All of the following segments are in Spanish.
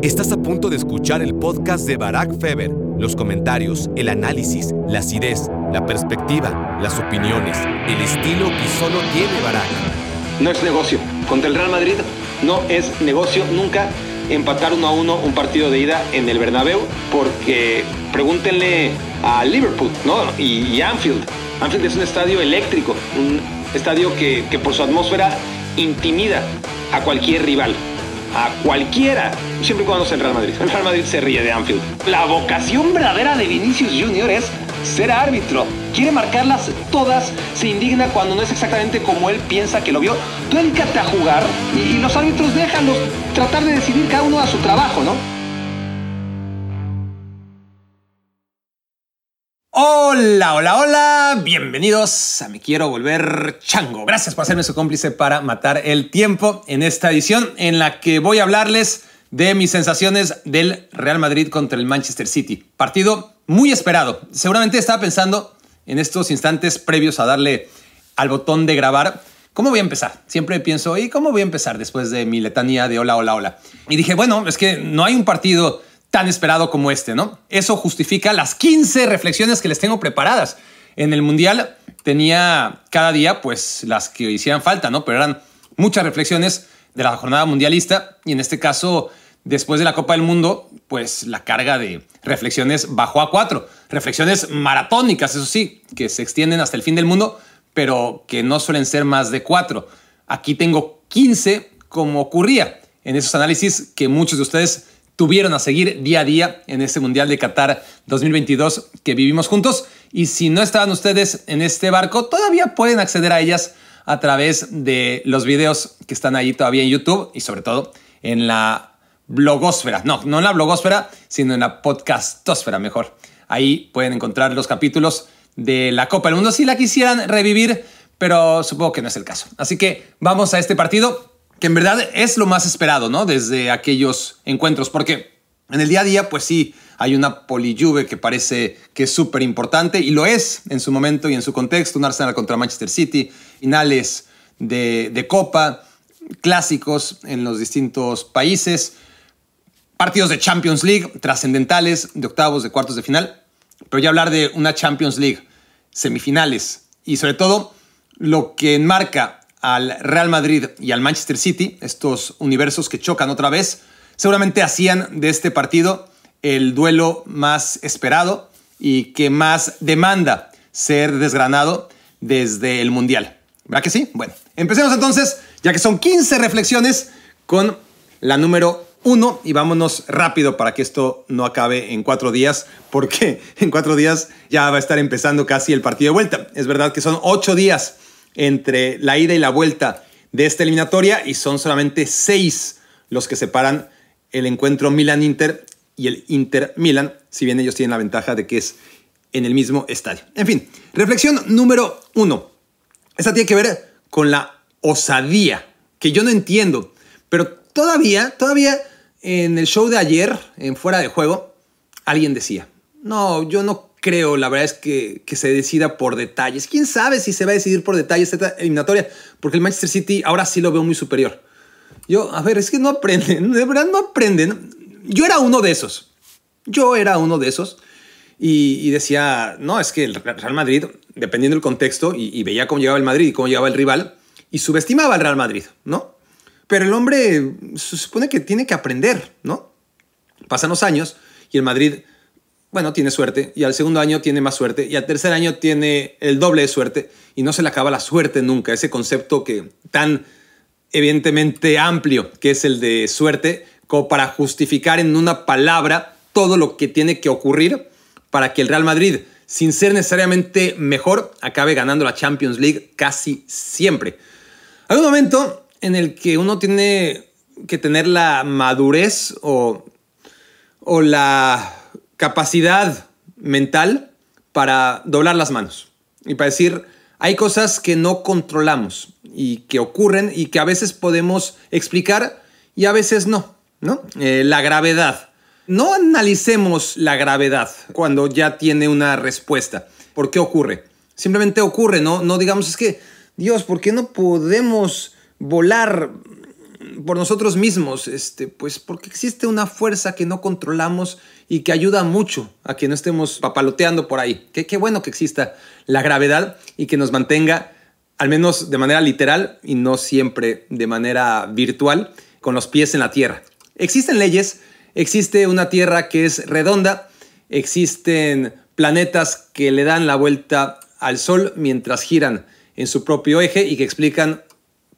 Estás a punto de escuchar el podcast de Barack Feber. Los comentarios, el análisis, la acidez, la perspectiva, las opiniones, el estilo que solo tiene Barack. No es negocio. Contra el Real Madrid no es negocio nunca empatar uno a uno un partido de ida en el Bernabéu porque pregúntenle a Liverpool ¿no? y, Anfield. Anfield es un estadio eléctrico, un estadio que por su atmósfera intimida a cualquier rival a cualquiera, siempre y cuando sea el Real Madrid. El Real Madrid se ríe de Anfield. La vocación verdadera de Vinicius Jr. es ser árbitro. Quiere marcarlas todas, se indigna cuando no es exactamente como él piensa que lo vio. Tú dedícate a jugar y, los árbitros déjalos tratar de decidir cada uno a su trabajo, ¿no? Hola, hola, hola, bienvenidos a Me Quiero Volver Chango. Gracias por hacerme su cómplice para matar el tiempo en esta edición en la que voy a hablarles de mis sensaciones del Real Madrid contra el Manchester City. Partido muy esperado. Seguramente estaba pensando en estos instantes previos a darle al botón de grabar. ¿Cómo voy a empezar? Siempre pienso, ¿y cómo voy a empezar después de mi letanía de hola, hola, hola? Y dije, bueno, es que no hay un partido tan esperado como este, ¿no? Eso justifica las 15 reflexiones que les tengo preparadas. En el Mundial tenía cada día, pues, las que hicieran falta, ¿no? Pero eran muchas reflexiones de la jornada mundialista y en este caso, después de la Copa del Mundo, pues la carga de reflexiones bajó a cuatro. Reflexiones maratónicas, eso sí, que se extienden hasta el fin del mundo, pero que no suelen ser más de cuatro. Aquí tengo 15 como ocurría en esos análisis que muchos de ustedes tuvieron a seguir día a día en este Mundial de Qatar 2022 que vivimos juntos. Y si no estaban ustedes en este barco, todavía pueden acceder a ellas a través de los videos que están ahí todavía en YouTube y sobre todo en la blogosfera. No, no en la blogosfera, sino en la podcastosfera mejor. Ahí pueden encontrar los capítulos de la Copa del Mundo si la quisieran revivir, pero supongo que no es el caso. Así que vamos a este partido que en verdad es lo más esperado, ¿no? Desde aquellos encuentros, porque en el día a día, pues sí, hay una polijuve que parece que es súper importante y lo es en su momento y en su contexto, un Arsenal contra Manchester City, finales de, de Copa, clásicos en los distintos países, partidos de Champions League trascendentales, de octavos, de cuartos de final, pero ya hablar de una Champions League, semifinales y sobre todo lo que enmarca al Real Madrid y al Manchester City, estos universos que chocan otra vez, seguramente hacían de este partido el duelo más esperado y que más demanda ser desgranado desde el Mundial. ¿Verdad que sí? Bueno, empecemos entonces, ya que son 15 reflexiones, con la número uno y vámonos rápido para que esto no acabe en cuatro días, porque en cuatro días ya va a estar empezando casi el partido de vuelta. Es verdad que son ocho días entre la ida y la vuelta de esta eliminatoria y son solamente seis los que separan el encuentro Milan-Inter y el Inter-Milan, si bien ellos tienen la ventaja de que es en el mismo estadio. En fin, reflexión número uno. Esta tiene que ver con la osadía, que yo no entiendo, pero todavía, todavía en el show de ayer, en Fuera de Juego, alguien decía, no, yo no creo, la verdad es que, que, se decida por detalles. ¿Quién sabe si se va a decidir por detalles esta eliminatoria? Porque el Manchester City ahora sí lo veo muy superior. Yo, a ver, es que no aprenden, de verdad no aprenden. Yo era uno de esos. Yo era uno de esos. Y, y decía, no, es que el Real Madrid, dependiendo del contexto, y, y, veía cómo llegaba el Madrid y cómo llegaba el rival, y subestimaba al Real Madrid, ¿no? Pero el hombre se supone que tiene que aprender, ¿no? Pasan los años y el Madrid bueno, tiene suerte, y al segundo año tiene más suerte, y al tercer año tiene el doble de suerte, y no se le acaba la suerte nunca, ese concepto que tan evidentemente amplio que es el de suerte, como para justificar en una palabra todo lo que tiene que ocurrir para que el Real Madrid, sin ser necesariamente mejor, acabe ganando la Champions League casi siempre. Hay un momento en el que uno tiene que tener la madurez o, o la capacidad mental para doblar las manos y para decir, hay cosas que no controlamos y que ocurren y que a veces podemos explicar y a veces no, ¿no? Eh, la gravedad. No analicemos la gravedad cuando ya tiene una respuesta. ¿Por qué ocurre? Simplemente ocurre, ¿no? No digamos, es que, Dios, ¿por qué no podemos volar por nosotros mismos, este, pues porque existe una fuerza que no controlamos y que ayuda mucho a que no estemos papaloteando por ahí. Qué, qué bueno que exista la gravedad y que nos mantenga, al menos de manera literal y no siempre de manera virtual, con los pies en la tierra. Existen leyes, existe una tierra que es redonda, existen planetas que le dan la vuelta al Sol mientras giran en su propio eje y que explican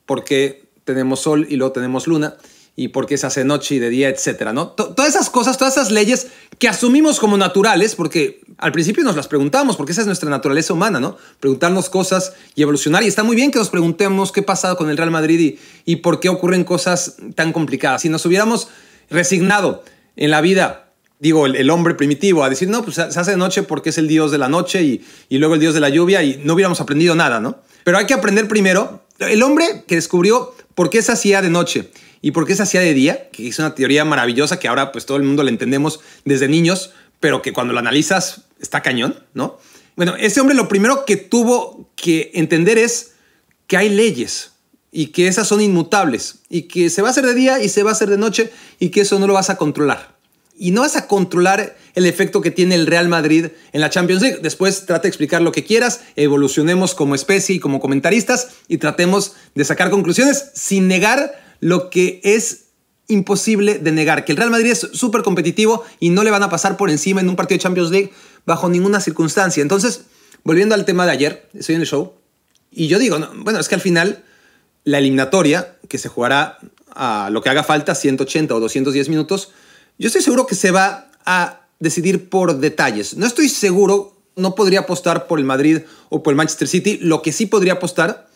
por qué tenemos Sol y luego tenemos Luna y por qué se hace noche y de día, etcétera, ¿no? todas esas cosas, todas esas leyes que asumimos como naturales, porque al principio nos las preguntamos, porque esa es nuestra naturaleza humana, ¿no? Preguntarnos cosas y evolucionar. Y está muy bien que nos preguntemos qué ha pasado con el Real Madrid y, y por qué ocurren cosas tan complicadas. Si nos hubiéramos resignado en la vida digo, el, hombre primitivo, a decir, no, pues se hace de noche porque es el dios de la noche y, y, luego el dios de la lluvia y no hubiéramos aprendido nada, ¿no? Pero hay que aprender primero, el hombre que descubrió por qué se hacía de noche y por qué se hacía de día, que es una teoría maravillosa que ahora pues todo el mundo la entendemos desde niños, pero que cuando lo analizas está cañón, ¿no? Bueno, ese hombre lo primero que tuvo que entender es que hay leyes y que esas son inmutables y que se va a hacer de día y se va a hacer de noche y que eso no lo vas a controlar y no vas a controlar el efecto que tiene el Real Madrid en la Champions League. Después trata de explicar lo que quieras, evolucionemos como especie y como comentaristas y tratemos de sacar conclusiones sin negar lo que es imposible de negar, que el Real Madrid es súper competitivo y no le van a pasar por encima en un partido de Champions League bajo ninguna circunstancia. Entonces, volviendo al tema de ayer, estoy en el show, y yo digo, bueno, es que al final la eliminatoria, que se jugará a lo que haga falta, 180 o 210 minutos, yo estoy seguro que se va a decidir por detalles. No estoy seguro, no podría apostar por el Madrid o por el Manchester City. Lo que sí podría apostar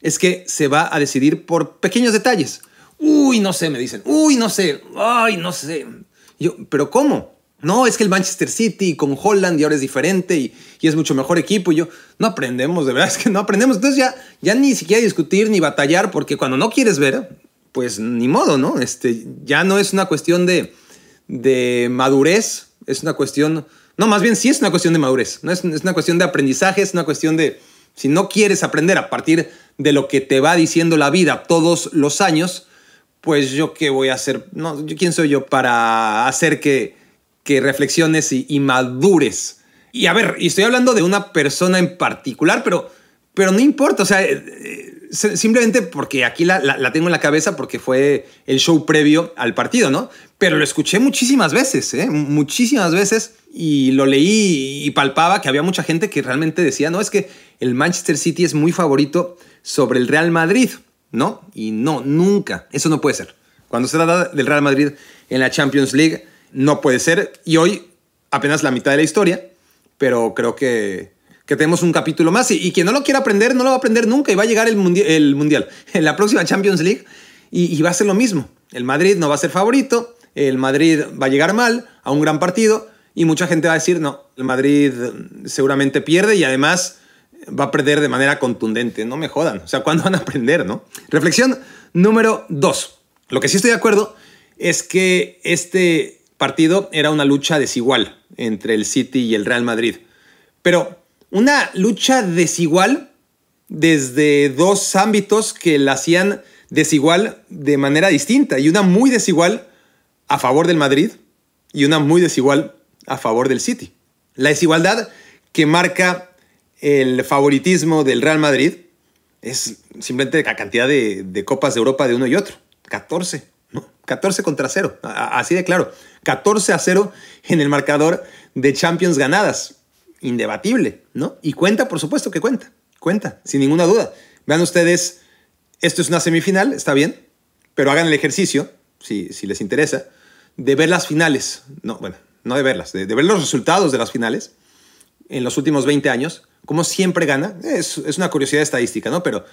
es que se va a decidir por pequeños detalles. Uy, no sé, me dicen. Uy, no sé. Ay, no sé. Yo, pero ¿cómo? No, es que el Manchester City con Holland y ahora es diferente y, es mucho mejor equipo. Y yo, no aprendemos, de verdad es que no aprendemos. Entonces ya, ya ni siquiera discutir ni batallar, porque cuando no quieres ver, pues ni modo, ¿no? Este, ya no es una cuestión de, de madurez, es una cuestión, no, más bien sí es una cuestión de madurez, ¿no? es, es una cuestión de aprendizaje, es una cuestión de, si no quieres aprender a partir de lo que te va diciendo la vida todos los años, pues yo qué voy a hacer, no, quién soy yo para hacer que, que reflexiones y, y madures. Y a ver, y estoy hablando de una persona en particular, pero, pero no importa, o sea, eh, eh, simplemente porque aquí la, la, tengo en la cabeza porque fue el show previo al partido, ¿no? Pero lo escuché muchísimas veces, ¿eh? Muchísimas veces y lo leí y palpaba que había mucha gente que realmente decía, no, es que el Manchester City es muy favorito sobre el Real Madrid, ¿no? Y no, nunca, eso no puede ser. Cuando se trata del Real Madrid en la Champions League, no puede ser. Y hoy apenas la mitad de la historia, pero creo que que tenemos un capítulo más. Y, quien no lo quiera aprender, no lo va a aprender nunca y va a llegar el, el Mundial en la próxima Champions League y, va a ser lo mismo. El Madrid no va a ser favorito, el Madrid va a llegar mal a un gran partido y mucha gente va a decir, no, el Madrid seguramente pierde y además va a perder de manera contundente. No me jodan. O sea, ¿cuándo van a aprender, no? Reflexión número dos. Lo que sí estoy de acuerdo es que este partido era una lucha desigual entre el City y el Real Madrid. Pero una lucha desigual desde dos ámbitos que la hacían desigual de manera distinta y una muy desigual a favor del Madrid y una muy desigual a favor del City. La desigualdad que marca el favoritismo del Real Madrid es simplemente la cantidad de, copas de Europa de uno y otro. 14, ¿no? 14 contra 0, así de claro. 14 a 0 en el marcador de Champions ganadas indebatible, ¿no? Y cuenta, por supuesto que cuenta, cuenta, sin ninguna duda. Vean ustedes, esto es una semifinal, está bien, pero hagan el ejercicio, si les interesa, de ver las finales, no, bueno, no de verlas, de, ver los resultados de las finales en los últimos 20 años, como siempre gana, es, es, una curiosidad estadística, ¿no? Pero,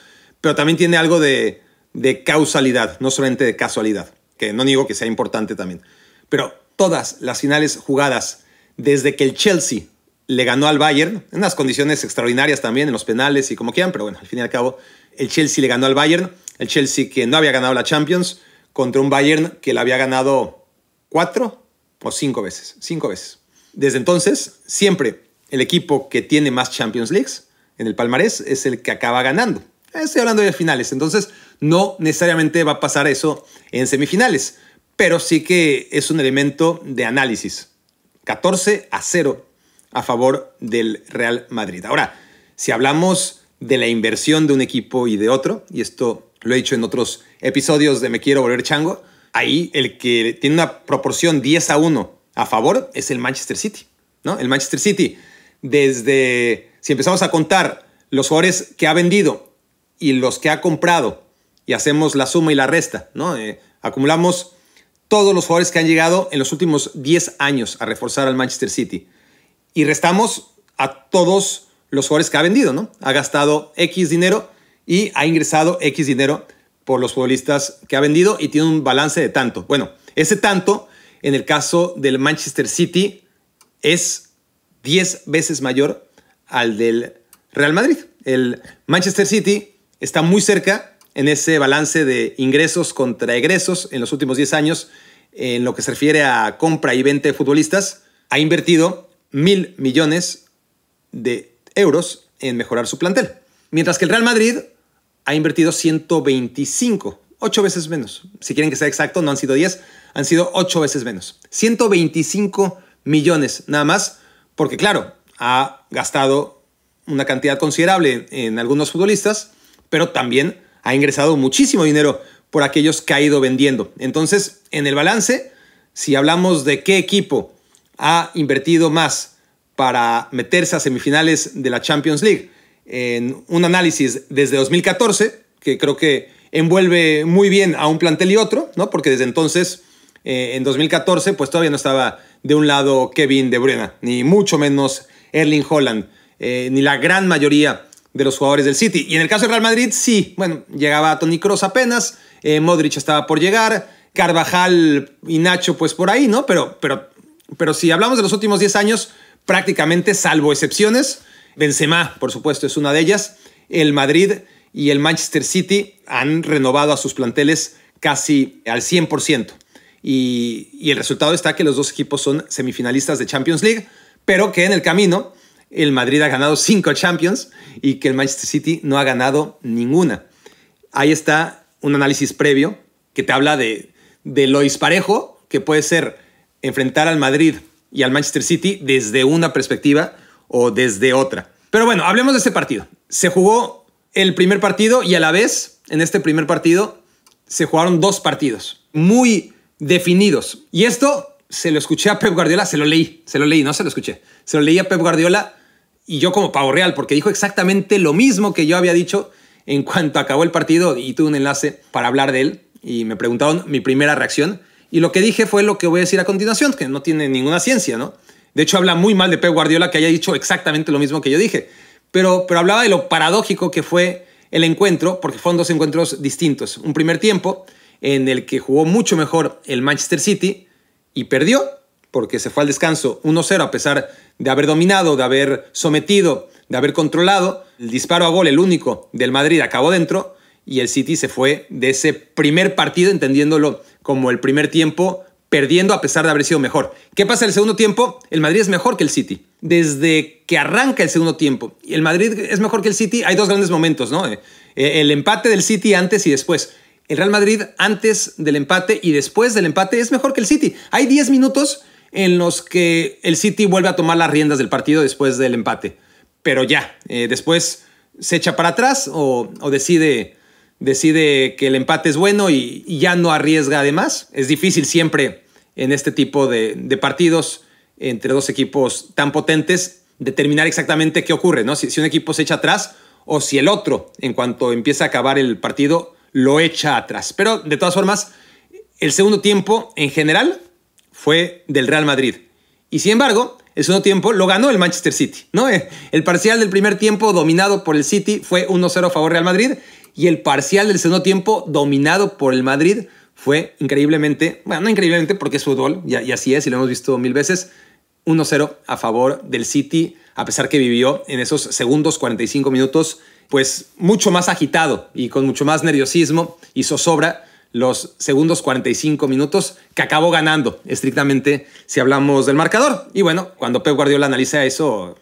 pero también tiene algo de, de causalidad, no solamente de casualidad, que no digo que sea importante también, pero todas las finales jugadas desde que el Chelsea le ganó al Bayern, en unas condiciones extraordinarias también, en los penales y como quieran, pero bueno, al fin y al cabo, el Chelsea le ganó al Bayern, el Chelsea que no había ganado la Champions, contra un Bayern que la había ganado cuatro o cinco veces, cinco veces. Desde entonces, siempre el equipo que tiene más Champions Leagues en el palmarés es el que acaba ganando. Estoy hablando de finales, entonces No necesariamente va a pasar eso en semifinales, pero sí que es un elemento de análisis. 14 a 0 a favor del Real Madrid. Ahora, si hablamos de la inversión de un equipo y de otro, y esto lo he dicho en otros episodios de Me Quiero Volver Chango, ahí el que tiene una proporción 10 a 1 a favor es el Manchester City. ¿no? El Manchester City, desde, si empezamos a contar los jugadores que ha vendido y los que ha comprado, y hacemos la suma y la resta, ¿no? Eh, acumulamos todos los jugadores que han llegado en los últimos 10 años a reforzar al Manchester City. Y restamos a todos los jugadores que ha vendido, ¿no? Ha gastado X dinero y ha ingresado X dinero por los futbolistas que ha vendido y tiene un balance de tanto. Bueno, ese tanto en el caso del Manchester City es 10 veces mayor al del Real Madrid. El Manchester City está muy cerca en ese balance de ingresos contra egresos en los últimos 10 años en lo que se refiere a compra y venta de futbolistas. Ha invertido mil millones de euros en mejorar su plantel. Mientras que el Real Madrid ha invertido 125, 8 veces menos. Si quieren que sea exacto, no han sido 10, han sido 8 veces menos. 125 millones nada más, porque claro, ha gastado una cantidad considerable en, algunos futbolistas, pero también ha ingresado muchísimo dinero por aquellos que ha ido vendiendo. Entonces, en el balance, si hablamos de qué equipo ha invertido más para meterse a semifinales de la Champions League, en un análisis desde 2014, que creo que envuelve muy bien a un plantel y otro, ¿no? Porque desde entonces, eh, en 2014, pues todavía no estaba de un lado Kevin De Bruyne, ni mucho menos Erling Holland, eh, ni la gran mayoría de los jugadores del City. Y en el caso de Real Madrid, sí, bueno, llegaba Tony Kroos apenas, eh, Modric estaba por llegar, Carvajal y Nacho pues por ahí, ¿no? Pero, pero, pero si hablamos de los últimos 10 años, prácticamente, salvo excepciones, Benzema, por supuesto, es una de ellas, el Madrid y el Manchester City han renovado a sus planteles casi al 100%. Y, el resultado está que los dos equipos son semifinalistas de Champions League, pero que en el camino el Madrid ha ganado cinco Champions y que el Manchester City no ha ganado ninguna. Ahí está un análisis previo que te habla de, de lo disparejo que puede ser enfrentar al Madrid y al Manchester City desde una perspectiva o desde otra. Pero bueno, hablemos de ese partido. Se jugó el primer partido y a la vez, en este primer partido, se jugaron dos partidos muy definidos. Y esto se lo escuché a Pep Guardiola, se lo leí, se lo leí, no se lo escuché. Se lo leí a Pep Guardiola y yo como pavo real, porque dijo exactamente lo mismo que yo había dicho en cuanto acabó el partido y tuve un enlace para hablar de él y me preguntaron mi primera reacción. Y lo que dije fue lo que voy a decir a continuación, que no tiene ninguna ciencia, ¿no? De hecho, habla muy mal de Pep Guardiola que haya dicho exactamente lo mismo que yo dije. Pero, pero hablaba de lo paradójico que fue el encuentro, porque fueron dos encuentros distintos. Un primer tiempo en el que jugó mucho mejor el Manchester City y perdió, porque se fue al descanso 1-0 a pesar de haber dominado, de haber sometido, de haber controlado. El disparo a gol, el único del Madrid, acabó dentro y el City se fue de ese primer partido, entendiéndolo como el primer tiempo, perdiendo a pesar de haber sido mejor. ¿Qué pasa el segundo tiempo? El Madrid es mejor que el City. Desde que arranca el segundo tiempo, y el Madrid es mejor que el City, hay dos grandes momentos, ¿no? Eh, el empate del City antes y después. El Real Madrid antes del empate y después del empate es mejor que el City. Hay 10 minutos en los que el City vuelve a tomar las riendas del partido después del empate. Pero ya, eh, después se echa para atrás o, decide, decide que el empate es bueno y, ya no arriesga además. Es difícil siempre en este tipo de, partidos entre dos equipos tan potentes determinar exactamente qué ocurre, ¿no? Si, si un equipo se echa atrás o si el otro, en cuanto empieza a acabar el partido, lo echa atrás. Pero de todas formas, el segundo tiempo en general fue del Real Madrid. Y sin embargo, el segundo tiempo lo ganó el Manchester City. ¿no? Eh, el parcial del primer tiempo dominado por el City fue 1-0 a favor Real Madrid y el parcial del segundo tiempo dominado por el Madrid fue increíblemente, bueno, no increíblemente porque es fútbol, y, y así es, y lo hemos visto mil veces, 1-0 a favor del City, a pesar que vivió en esos segundos 45 minutos pues mucho más agitado y con mucho más nerviosismo y zozobra los segundos 45 minutos que acabó ganando estrictamente si hablamos del marcador. Y bueno, cuando Pep Guardiola analiza eso,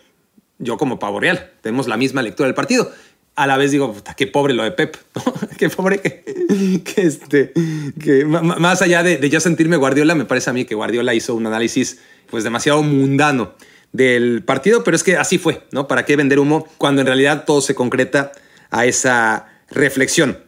yo como pavo real, tenemos la misma lectura del partido. a la vez digo, qué pobre lo de Pep, qué pobre que, que, este, que más allá de, de yo sentirme Guardiola, me parece a mí que Guardiola hizo un análisis pues demasiado mundano del partido, pero es que así fue, ¿no? ¿Para qué vender humo cuando en realidad todo se concreta a esa reflexión?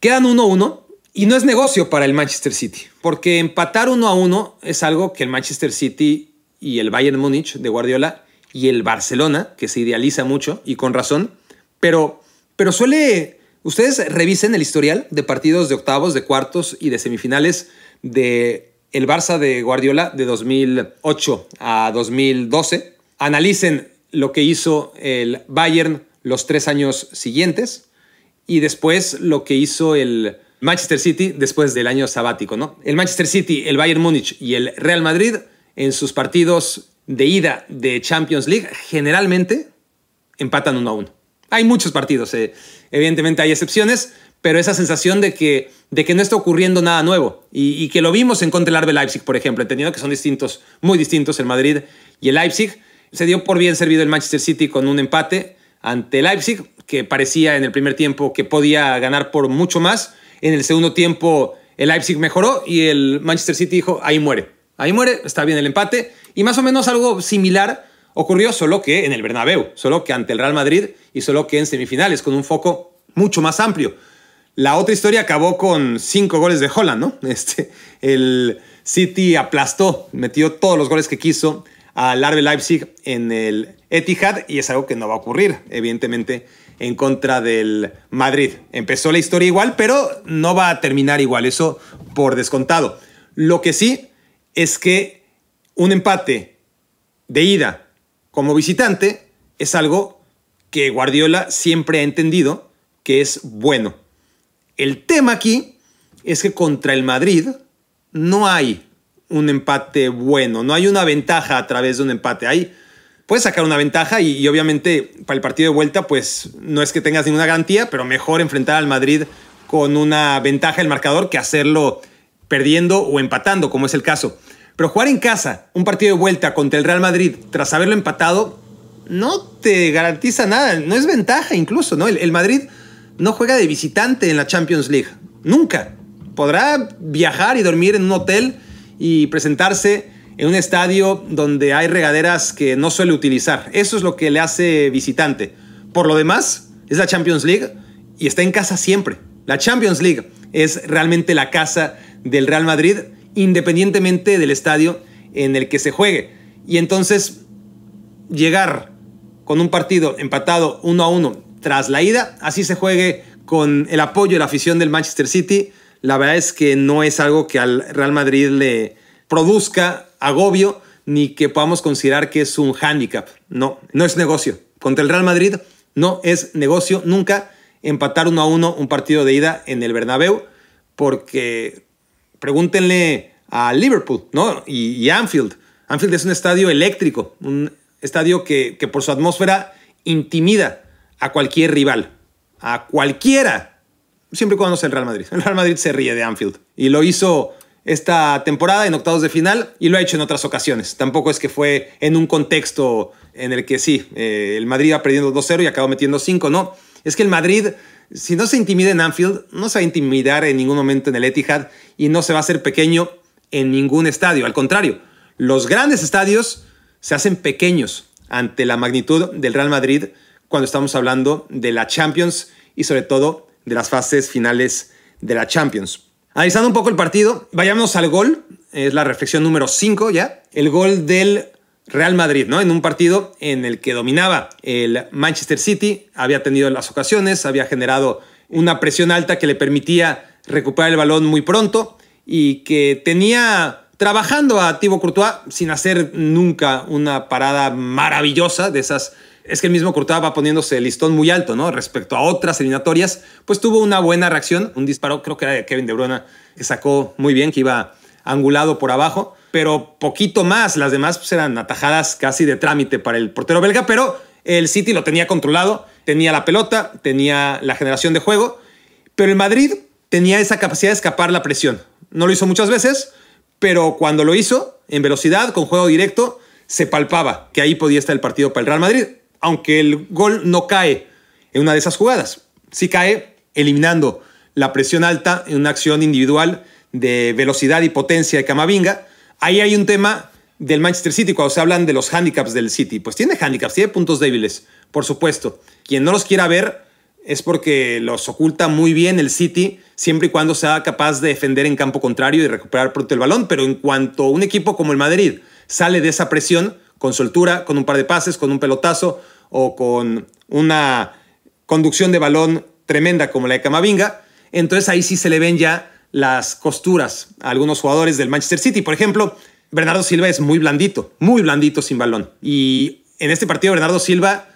Quedan 1-1 y no es negocio para el Manchester City, porque empatar 1-1 es algo que el Manchester City y el Bayern Múnich de Guardiola y el Barcelona, que se idealiza mucho y con razón, pero pero suele, ustedes revisen el historial de partidos de octavos, de cuartos y de semifinales de el Barça de Guardiola de 2008 a 2012. Analicen lo que hizo el Bayern los tres años siguientes y después lo que hizo el Manchester City después del año sabático, ¿no? El Manchester City, el Bayern Múnich y el Real Madrid en sus partidos de ida de Champions League generalmente empatan uno a uno. Hay muchos partidos, eh. evidentemente hay excepciones, pero esa sensación de que, de que no está ocurriendo nada nuevo y, que lo vimos en contra del RB Leipzig, por ejemplo, entendiendo que son distintos, muy distintos el Madrid y el Leipzig, se dio por bien servido el Manchester City con un empate ante Leipzig, que parecía en el primer tiempo que podía ganar por mucho más. En el segundo tiempo el Leipzig mejoró y el Manchester City dijo, ahí muere, ahí muere, está bien el empate. Y más o menos algo similar ocurrió, solo que en el Bernabéu, solo que ante el Real Madrid y solo que en semifinales, con un foco mucho más amplio. La otra historia acabó con cinco goles de Holland, ¿no? Este, el City aplastó, metió todos los goles que quiso al RB Leipzig en el Etihad y es algo que no va a ocurrir, evidentemente, en contra del Madrid. Empezó la historia igual, pero no va a terminar igual, eso por descontado. Lo que sí es que un empate de ida como visitante es algo que Guardiola siempre ha entendido que es bueno. El tema aquí es que contra el Madrid no hay un empate bueno, no hay una ventaja a través de un empate. Hay, puedes sacar una ventaja y, obviamente para el partido de vuelta pues no es que tengas ninguna garantía, pero mejor enfrentar al Madrid con una ventaja el marcador que hacerlo perdiendo o empatando, como es el caso. Pero jugar en casa un partido de vuelta contra el Real Madrid tras haberlo empatado no te garantiza nada, no es ventaja incluso, ¿no? El, Madrid no juega de visitante en la Champions League, nunca. Podrá viajar y dormir en un hotel y presentarse en un estadio donde hay regaderas que no suele utilizar. Eso es lo que le hace visitante. Por lo demás, es la Champions League y está en casa siempre. La Champions League es realmente la casa del Real Madrid, independientemente del estadio en el que se juegue. Y entonces, llegar con un partido empatado uno a uno tras la ida, así se juegue con el apoyo de la afición del Manchester City, la verdad es que no es algo que al Real Madrid le produzca agobio ni que podamos considerar que es un hándicap. No, no es negocio. Contra el Real Madrid no es negocio nunca empatar uno a uno un partido de ida en el Bernabéu, porque pregúntenle a Liverpool ¿no? y, y Anfield. Anfield es un estadio eléctrico, un estadio que, por su atmósfera intimida a cualquier rival, a cualquiera, siempre y cuando sea el Real Madrid. El Real Madrid se ríe de Anfield y lo hizo esta temporada en octavos de final y lo ha hecho en otras ocasiones. Tampoco es que fue en un contexto en el que sí, eh, el Madrid iba perdiendo 2-0 y acabó metiendo 5, no. Es que el Madrid, si no se intimida en Anfield, no se va a intimidar en ningún momento en el Etihad y no se va a hacer pequeño en ningún estadio. Al contrario, los grandes estadios se hacen pequeños ante la magnitud del Real Madrid cuando estamos hablando de la Champions y sobre todo de las fases finales de la Champions. Analizando un poco el partido, vayámonos al gol, es la reflexión número 5 ya, el gol del Real Madrid, ¿no? En un partido en el que dominaba el Manchester City, había tenido las ocasiones, había generado una presión alta que le permitía recuperar el balón muy pronto y que tenía trabajando a Thibaut Courtois sin hacer nunca una parada maravillosa de esas. Es que el mismo Courtois va poniéndose el listón muy alto, ¿no? Respecto a otras eliminatorias, pues tuvo una buena reacción, un disparo, creo que era de Kevin De Bruyne, que sacó muy bien, que iba angulado por abajo, pero poquito más. Las demás pues, eran atajadas casi de trámite para el portero belga, pero el City lo tenía controlado, tenía la pelota, tenía la generación de juego, pero el Madrid tenía esa capacidad de escapar la presión. No lo hizo muchas veces, pero cuando lo hizo, en velocidad, con juego directo, se palpaba que ahí podía estar el partido para el Real Madrid, aunque el gol no cae en una de esas jugadas. Sí cae eliminando la presión alta en una acción individual de velocidad y potencia de Camavinga. Ahí hay un tema del Manchester City cuando se hablan de los handicaps del City. Pues tiene handicaps, tiene puntos débiles, por supuesto. Quien no los quiera ver es porque los oculta muy bien el City, siempre y cuando sea capaz de defender en campo contrario y recuperar pronto el balón. Pero en cuanto un equipo como el Madrid sale de esa presión, con soltura, con un par de pases, con un pelotazo o con una conducción de balón tremenda como la de Camavinga, entonces ahí sí se le ven ya las costuras a algunos jugadores del Manchester City. Por ejemplo, Bernardo Silva es muy blandito, muy blandito sin balón. Y en este partido Bernardo Silva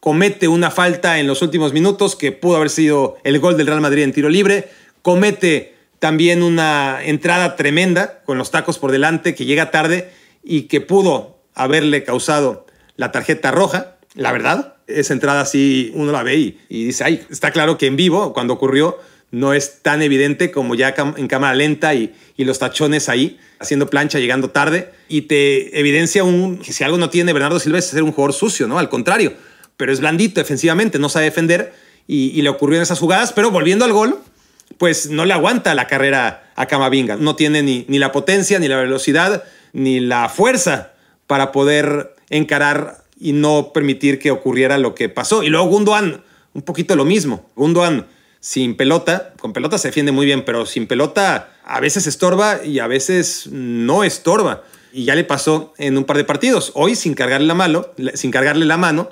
comete una falta en los últimos minutos que pudo haber sido el gol del Real Madrid en tiro libre, comete también una entrada tremenda con los tacos por delante que llega tarde y que pudo haberle causado la tarjeta roja, la verdad. Esa entrada sí uno la ve y, dice, ay, está claro que en vivo, cuando ocurrió, no es tan evidente como ya en cámara lenta y, los tachones ahí, haciendo plancha, llegando tarde, y te evidencia un, que si algo no tiene Bernardo Silva es ser un jugador sucio, ¿no? Al contrario, pero es blandito defensivamente, no sabe defender, y, le ocurrió en esas jugadas, pero volviendo al gol, pues no le aguanta la carrera a Camavinga, no tiene ni, ni la potencia, ni la velocidad, ni la fuerza para poder encarar y no permitir que ocurriera lo que pasó. Y luego Gundogan, un poquito lo mismo. Gundogan sin pelota, con pelota se defiende muy bien, pero sin pelota a veces estorba y a veces no estorba. Y ya le pasó en un par de partidos. Hoy sin cargarle la mano, sin cargarle la mano.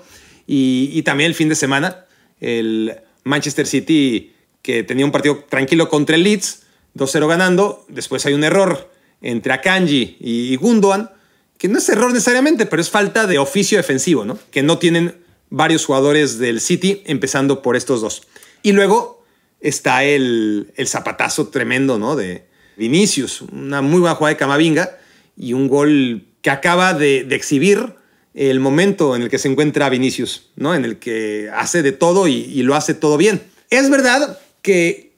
Y, también el fin de semana, el Manchester City que tenía un partido tranquilo contra el Leeds, 2-0 ganando. Después hay un error entre Akanji y Gundogan que no es error necesariamente, pero es falta de oficio defensivo, ¿no? Que no tienen varios jugadores del City, empezando por estos dos. Y luego está el, el zapatazo tremendo, ¿no? De Vinicius, una muy buena jugada de Camavinga y un gol que acaba de, exhibir el momento en el que se encuentra Vinicius, ¿no? En el que hace de todo y, y lo hace todo bien. Es verdad que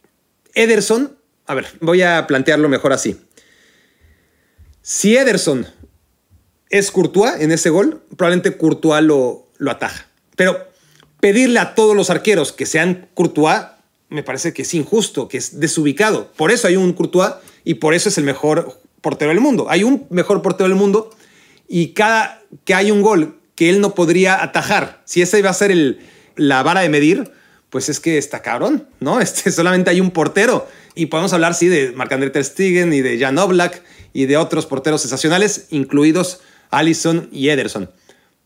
Ederson, a ver, voy a plantearlo mejor así. Si Ederson es Courtois en ese gol, probablemente Courtois lo, lo ataja. Pero pedirle a todos los arqueros que sean Courtois me parece que es injusto, que es desubicado. Por eso hay un Courtois y por eso es el mejor portero del mundo. Hay un mejor portero del mundo y cada que hay un gol que él no podría atajar, si esa iba a ser el, la vara de medir, pues es que está cabrón, ¿no? Este, solamente hay un portero. Y podemos hablar, sí, de Marc-André Ter Stegen y de Jan Oblak y de otros porteros sensacionales, incluidos Allison y Ederson.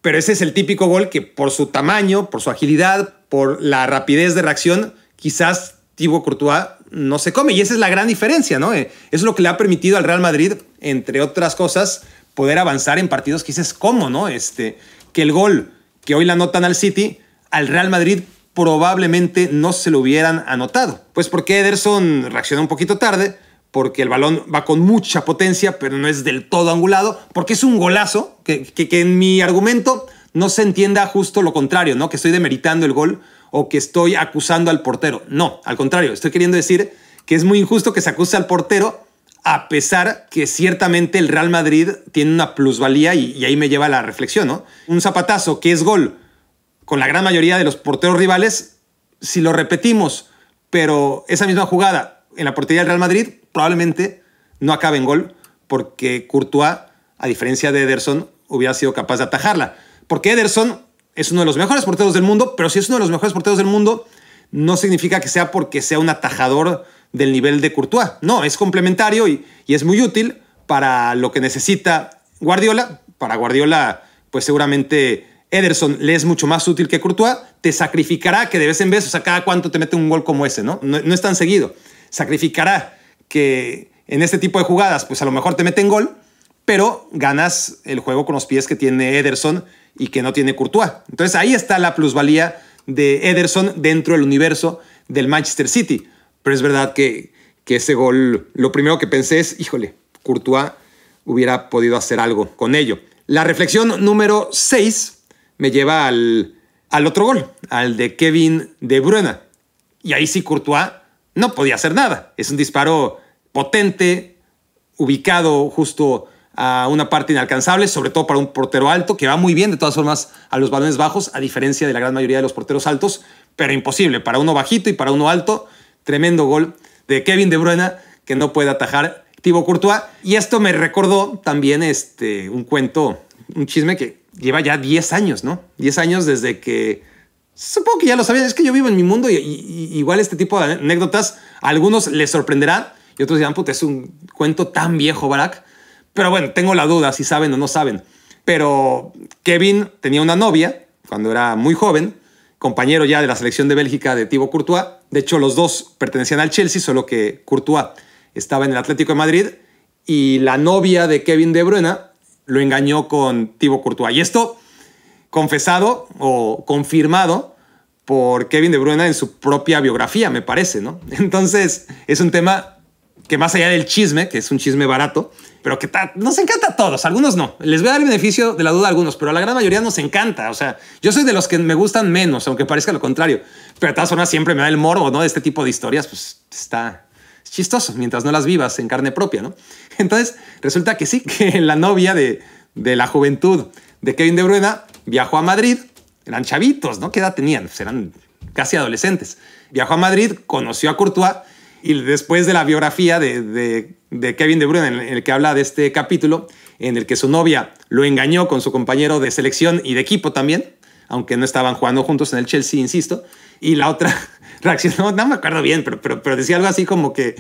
Pero ese es el típico gol que por su tamaño, por su agilidad, por la rapidez de reacción, quizás Thibaut Courtois no se come. Y esa es la gran diferencia, ¿no? Eh, es lo que le ha permitido al Real Madrid, entre otras cosas, poder avanzar en partidos que dices, ¿cómo, no? Este, que el gol que hoy le anotan al City, al Real Madrid probablemente no se lo hubieran anotado. Pues porque Ederson reaccionó un poquito tarde, porque el balón va con mucha potencia, pero no es del todo angulado, porque es un golazo, que, que, en mi argumento no se entienda justo lo contrario, ¿no? Que estoy demeritando el gol o que estoy acusando al portero. No, al contrario, estoy queriendo decir que es muy injusto que se acuse al portero a pesar que ciertamente el Real Madrid tiene una plusvalía y, ahí me lleva la reflexión, ¿no? Un zapatazo que es gol con la gran mayoría de los porteros rivales, si lo repetimos, pero esa misma jugada en la portería del Real Madrid probablemente no acabe en gol porque Courtois, a diferencia de Ederson, hubiera sido capaz de atajarla. Porque Ederson es uno de los mejores porteros del mundo, pero si es uno de los mejores porteros del mundo, no significa que sea porque sea un atajador del nivel de Courtois. No, es complementario y, es muy útil para lo que necesita Guardiola. Para Guardiola, pues seguramente Ederson le es mucho más útil que Courtois. Te sacrificará que de vez en vez, o sea, cada cuánto te mete un gol como ese, ¿no? No, no es tan seguido sacrificará que en este tipo de jugadas, pues a lo mejor te meten gol, pero ganas el juego con los pies que tiene Ederson y que no tiene Courtois. Entonces ahí está la plusvalía de Ederson dentro del universo del Manchester City. Pero es verdad que, que ese gol, lo primero que pensé es, híjole, Courtois hubiera podido hacer algo con ello. La reflexión número 6 me lleva al, al otro gol, al de Kevin De Bruyne. Y ahí sí Courtois no podía hacer nada. Es un disparo potente, ubicado justo a una parte inalcanzable, sobre todo para un portero alto, que va muy bien de todas formas a los balones bajos, a diferencia de la gran mayoría de los porteros altos, pero imposible. Para uno bajito y para uno alto, tremendo gol de Kevin De Bruyne que no puede atajar Thibaut Courtois. Y esto me recordó también este, un cuento, un chisme que lleva ya 10 años, ¿no? 10 años desde que... Supongo que ya lo sabían, es que yo vivo en mi mundo y, igual este tipo de anécdotas a algunos les sorprenderá y otros dirán, puta, es un cuento tan viejo, Barack. Pero bueno, tengo la duda si saben o no saben. Pero Kevin tenía una novia cuando era muy joven, compañero ya de la selección de Bélgica de Thibaut Courtois. De hecho, los dos pertenecían al Chelsea, solo que Courtois estaba en el Atlético de Madrid y la novia de Kevin De Bruyne lo engañó con Thibaut Courtois. Y esto confesado o confirmado por Kevin De Bruyne en su propia biografía, me parece, ¿no? Entonces, es un tema que más allá del chisme, que es un chisme barato, pero que nos encanta a todos, algunos no. Les voy a dar el beneficio de la duda a algunos, pero a la gran mayoría nos encanta. O sea, yo soy de los que me gustan menos, aunque parezca lo contrario. Pero de todas formas siempre me da el morbo, ¿no? De este tipo de historias, pues está chistoso, mientras no las vivas en carne propia, ¿no? Entonces, resulta que sí, que la novia de, de la juventud de Kevin De Bruyne viajó a Madrid, eran chavitos, ¿no? ¿Qué edad tenían? Pues eran casi adolescentes. Viajó a Madrid, conoció a Courtois y después de la biografía de, Kevin De Bruyne, en el que habla de este capítulo, en el que su novia lo engañó con su compañero de selección y de equipo también, aunque no estaban jugando juntos en el Chelsea, insisto, y la otra reaccionó, no me acuerdo bien, pero, pero, pero decía algo así como que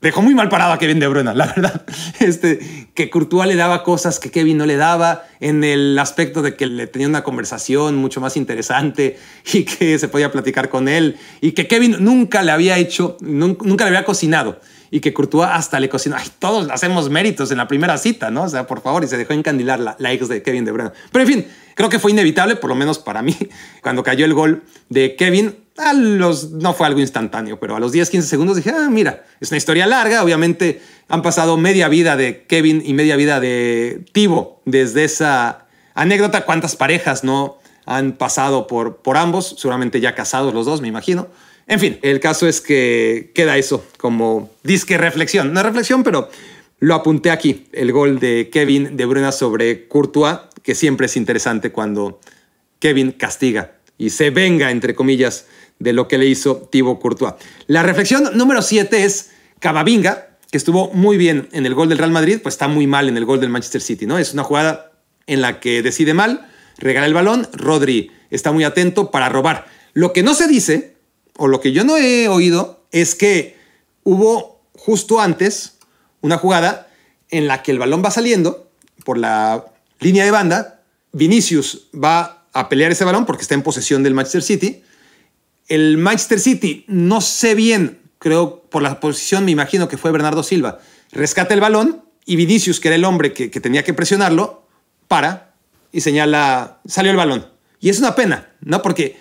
dejó muy mal parado a Kevin De Bruyne, la verdad. Este, que Courtois le daba cosas que Kevin no le daba en el aspecto de que le tenía una conversación mucho más interesante y que se podía platicar con él y que Kevin nunca le había hecho, nunca le había cocinado y que Courtois hasta le cocinó. Ay, todos hacemos méritos en la primera cita, ¿no? O sea, por favor, y se dejó encandilar la, la ex de Kevin De Bruyne. Pero en fin, creo que fue inevitable, por lo menos para mí, cuando cayó el gol de Kevin a los, no fue algo instantáneo, pero a los 10, 15 segundos dije, ah, mira, es una historia larga, obviamente han pasado media vida de Kevin y media vida de Tibo desde esa anécdota, cuántas parejas no han pasado por, por ambos, seguramente ya casados los dos, me imagino. En fin, el caso es que queda eso como disque reflexión, no reflexión, pero lo apunté aquí, el gol de Kevin de Bruna sobre Courtois, que siempre es interesante cuando Kevin castiga y se venga, entre comillas, de lo que le hizo Thibaut Courtois. La reflexión número 7 es Cavavinga, que estuvo muy bien en el gol del Real Madrid, pues está muy mal en el gol del Manchester City, ¿no? Es una jugada en la que decide mal, regala el balón, Rodri está muy atento para robar. Lo que no se dice, o lo que yo no he oído, es que hubo justo antes una jugada en la que el balón va saliendo por la línea de banda, Vinicius va a pelear ese balón porque está en posesión del Manchester City, el Manchester City, no sé bien, creo por la posición, me imagino que fue Bernardo Silva, rescata el balón y Vinicius, que era el hombre que, tenía que presionarlo, para y señala, salió el balón. Y es una pena, ¿no? Porque,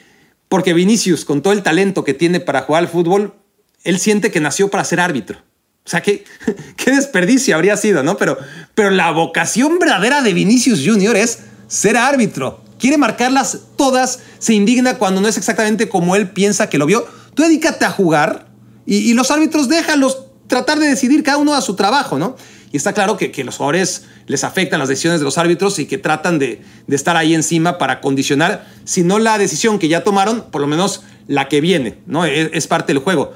porque Vinicius, con todo el talento que tiene para jugar al fútbol, él siente que nació para ser árbitro. O sea, qué, qué desperdicio habría sido, ¿no? Pero, pero la vocación verdadera de Vinicius Jr. es ser árbitro quiere marcarlas todas, se indigna cuando no es exactamente como él piensa que lo vio. Tú dedícate a jugar y, los árbitros déjalos tratar de decidir cada uno a su trabajo, ¿no? Y está claro que, que, los jugadores les afectan las decisiones de los árbitros y que tratan de, de, estar ahí encima para condicionar, si no la decisión que ya tomaron, por lo menos la que viene, ¿no? Es, es parte del juego.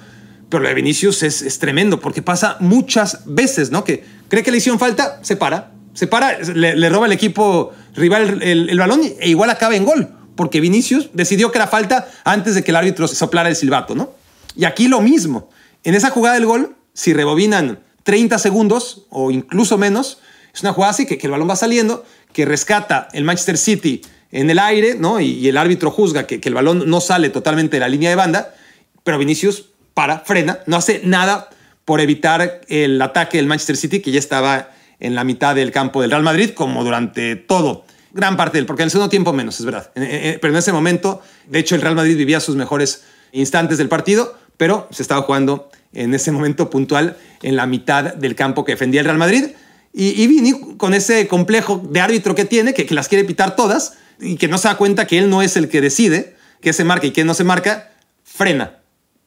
Pero lo de Vinicius es, es, tremendo porque pasa muchas veces, ¿no? Que cree que le hicieron falta, se para, se para, le, roba el equipo rival el, balón e igual acaba en gol, porque Vinicius decidió que era falta antes de que el árbitro soplara el silbato, ¿no? Y aquí lo mismo. En esa jugada del gol, si rebobinan 30 segundos o incluso menos, es una jugada así que, que el balón va saliendo, que rescata el Manchester City en el aire, ¿no? Y, el árbitro juzga que, que, el balón no sale totalmente de la línea de banda, pero Vinicius para, frena, no hace nada por evitar el ataque del Manchester City que ya estaba en la mitad del campo del Real Madrid, como durante todo, gran parte del, porque en el segundo tiempo menos, es verdad. Pero en ese momento, de hecho, el Real Madrid vivía sus mejores instantes del partido, pero se estaba jugando en ese momento puntual en la mitad del campo que defendía el Real Madrid. Y, Vini, con ese complejo de árbitro que tiene, que, que, las quiere pitar todas y que no se da cuenta que él no es el que decide qué se marca y qué no se marca, frena.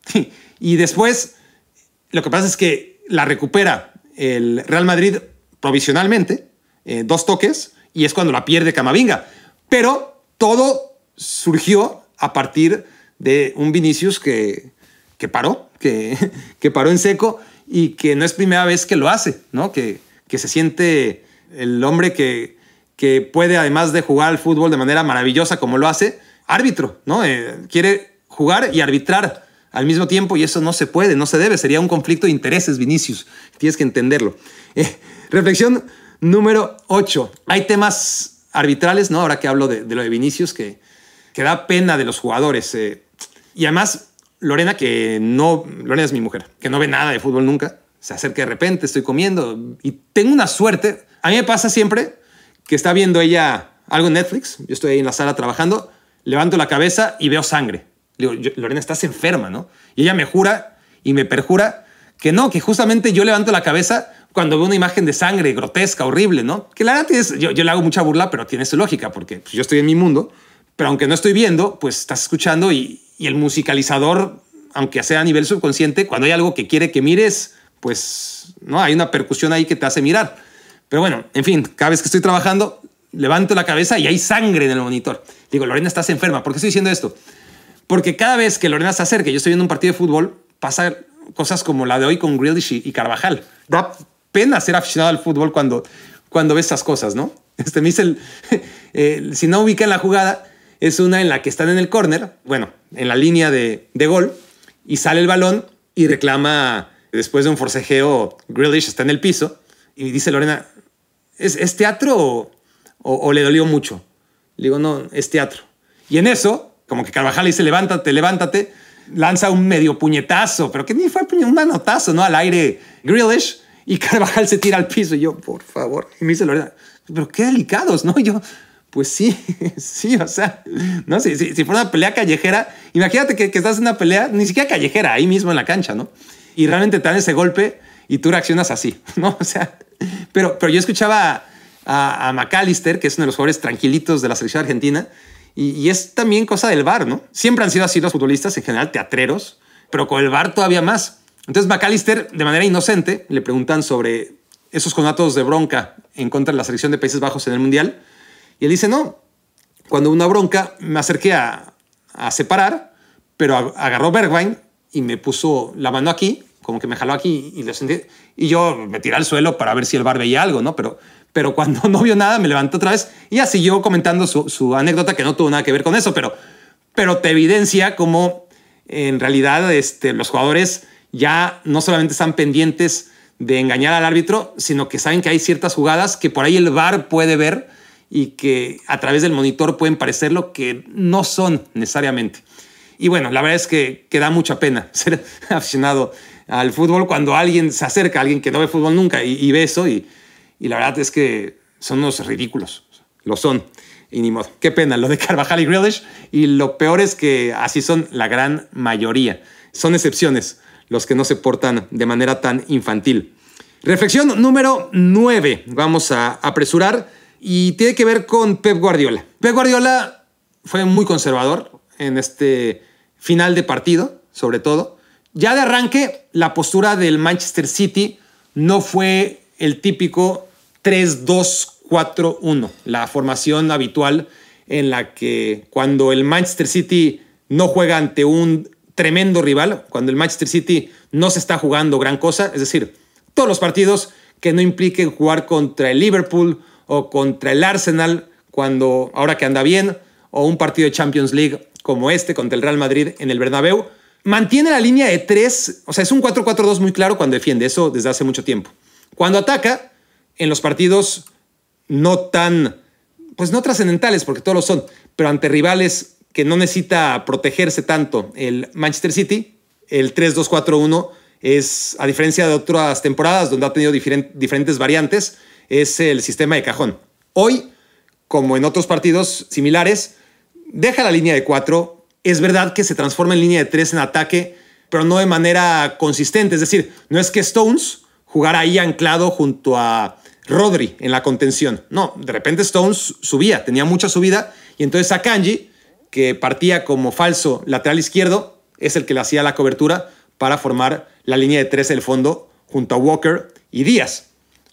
y después, lo que pasa es que la recupera el Real Madrid provisionalmente, eh, dos toques, y es cuando la pierde Camavinga. Pero todo surgió a partir de un Vinicius que, que paró, que, que paró en seco y que no es primera vez que lo hace, ¿no? Que, que se siente el hombre que, que puede, además de jugar al fútbol de manera maravillosa como lo hace, árbitro, ¿no? Eh, quiere jugar y arbitrar al mismo tiempo y eso no se puede, no se debe, sería un conflicto de intereses, Vinicius, tienes que entenderlo. Eh, reflexión número 8. Hay temas arbitrales, ¿no? Ahora que hablo de, lo de Vinicius, que, da pena de los jugadores. Eh, y además, Lorena, que no, Lorena es mi mujer, que no ve nada de fútbol nunca, se acerca de repente, estoy comiendo y tengo una suerte. A mí me pasa siempre que está viendo ella algo en Netflix, yo estoy ahí en la sala trabajando, levanto la cabeza y veo sangre. Lorena, estás enferma, ¿no? Y ella me jura y me perjura que no, que justamente yo levanto la cabeza cuando veo una imagen de sangre grotesca, horrible, ¿no? Que la verdad es, yo, yo le hago mucha burla, pero tiene su lógica, porque pues, yo estoy en mi mundo, pero aunque no estoy viendo, pues estás escuchando y, y el musicalizador, aunque sea a nivel subconsciente, cuando hay algo que quiere que mires, pues no, hay una percusión ahí que te hace mirar. Pero bueno, en fin, cada vez que estoy trabajando, levanto la cabeza y hay sangre en el monitor. Digo, Lorena, estás enferma. ¿Por qué estoy diciendo esto? Porque cada vez que Lorena se acerca, yo estoy viendo un partido de fútbol, pasa cosas como la de hoy con Grealish y Carvajal. Da pena ser aficionado al fútbol cuando, cuando ves esas cosas, ¿no? Este me dice, el, si no ubican la jugada, es una en la que están en el córner, bueno, en la línea de, de gol, y sale el balón y reclama, después de un forcejeo, Grealish está en el piso, y dice Lorena, ¿es, teatro o, le dolió mucho? Le digo, no, es teatro. Y en eso, como que Carvajal dice, levántate, levántate, lanza un medio puñetazo, pero que ni fue un manotazo, ¿no? Al aire Grealish y Carvajal se tira al piso. Y yo, por favor, y me dice Lorena, pero qué delicados, ¿no? Y yo, pues sí, sí, o sea, no si, si, fuera una pelea callejera, imagínate que, que, estás en una pelea, ni siquiera callejera, ahí mismo en la cancha, ¿no? Y realmente te dan ese golpe y tú reaccionas así, ¿no? O sea, pero, pero yo escuchaba a, a McAllister, que es uno de los jugadores tranquilitos de la selección argentina, y, y, es también cosa del bar, ¿no? Siempre han sido así los futbolistas, en general teatreros, pero con el bar todavía más. Entonces McAllister, de manera inocente, le preguntan sobre esos contratos de bronca en contra de la selección de Países Bajos en el Mundial, y él dice, no, cuando una bronca me acerqué a, a separar, pero agarró Bergwijn y me puso la mano aquí como que me jaló aquí y lo sentí. Y yo me tiré al suelo para ver si el bar veía algo, ¿no? Pero, pero cuando no vio nada, me levantó otra vez y ya siguió comentando su, su anécdota que no tuvo nada que ver con eso, pero, pero te evidencia cómo en realidad este, los jugadores ya no solamente están pendientes de engañar al árbitro, sino que saben que hay ciertas jugadas que por ahí el bar puede ver y que a través del monitor pueden parecer lo que no son necesariamente. Y bueno, la verdad es que, que da mucha pena ser aficionado al fútbol cuando alguien se acerca, alguien que no ve fútbol nunca y, ve eso y, y, la verdad es que son unos ridículos, lo son. Y ni modo, qué pena lo de Carvajal y Grealish y lo peor es que así son la gran mayoría. Son excepciones los que no se portan de manera tan infantil. Reflexión número 9, vamos a apresurar y tiene que ver con Pep Guardiola. Pep Guardiola fue muy conservador en este final de partido, sobre todo. Ya de arranque, la postura del Manchester City no fue el típico 3-2-4-1, la formación habitual en la que cuando el Manchester City no juega ante un tremendo rival, cuando el Manchester City no se está jugando gran cosa, es decir, todos los partidos que no impliquen jugar contra el Liverpool o contra el Arsenal, cuando ahora que anda bien, o un partido de Champions League como este contra el Real Madrid en el Bernabéu, mantiene la línea de tres, o sea, es un 4-4-2 muy claro cuando defiende, eso desde hace mucho tiempo. Cuando ataca, en los partidos no tan, pues no trascendentales, porque todos lo son, pero ante rivales que no necesita protegerse tanto el Manchester City, el 3-2-4-1 es, a diferencia de otras temporadas donde ha tenido diferentes variantes, es el sistema de cajón. Hoy, como en otros partidos similares, deja la línea de 4, es verdad que se transforma en línea de tres en ataque, pero no de manera consistente. Es decir, no es que Stones jugara ahí anclado junto a Rodri en la contención. No, de repente Stones subía, tenía mucha subida, y entonces Akanji, que partía como falso lateral izquierdo, es el que le hacía la cobertura para formar la línea de tres del fondo junto a Walker y Díaz.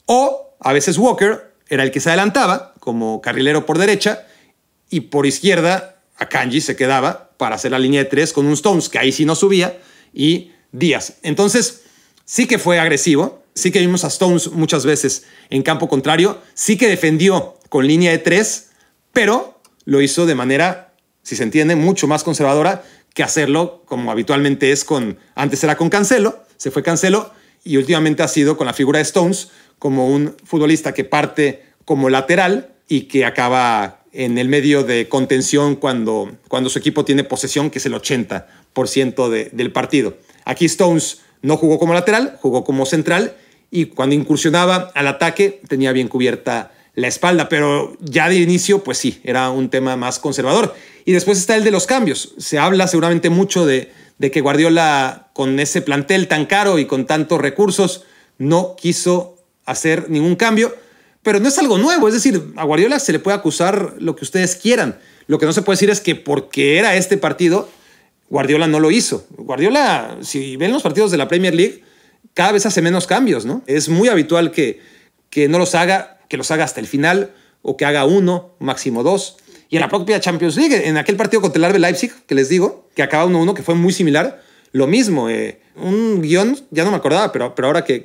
O a veces Walker era el que se adelantaba como carrilero por derecha y por izquierda Akanji se quedaba para hacer la línea de tres con un Stones, que ahí sí no subía, y Díaz. Entonces, sí que fue agresivo, sí que vimos a Stones muchas veces en campo contrario, sí que defendió con línea de tres, pero lo hizo de manera, si se entiende, mucho más conservadora que hacerlo como habitualmente es con, antes era con Cancelo, se fue Cancelo y últimamente ha sido con la figura de Stones como un futbolista que parte como lateral y que acaba en el medio de contención cuando, cuando su equipo tiene posesión, que es el 80% de, del partido. Aquí Stones no jugó como lateral, jugó como central y cuando incursionaba al ataque tenía bien cubierta la espalda, pero ya de inicio, pues sí, era un tema más conservador. Y después está el de los cambios. Se habla seguramente mucho de, de que Guardiola, con ese plantel tan caro y con tantos recursos, no quiso hacer ningún cambio, pero no es algo nuevo. Es decir, a Guardiola se le puede acusar lo que ustedes quieran. Lo que no se puede decir es que porque era este partido, Guardiola no lo hizo. Guardiola, si ven los partidos de la Premier League, cada vez hace menos cambios, ¿no? Es muy habitual que, que no los haga que los haga hasta el final o que haga uno, máximo dos. Y en la propia Champions League, en aquel partido contra el RB Leipzig, que les digo, que acaba 1-1, que fue muy similar, lo mismo. Eh, un guion, ya no me acordaba, pero, pero ahora que,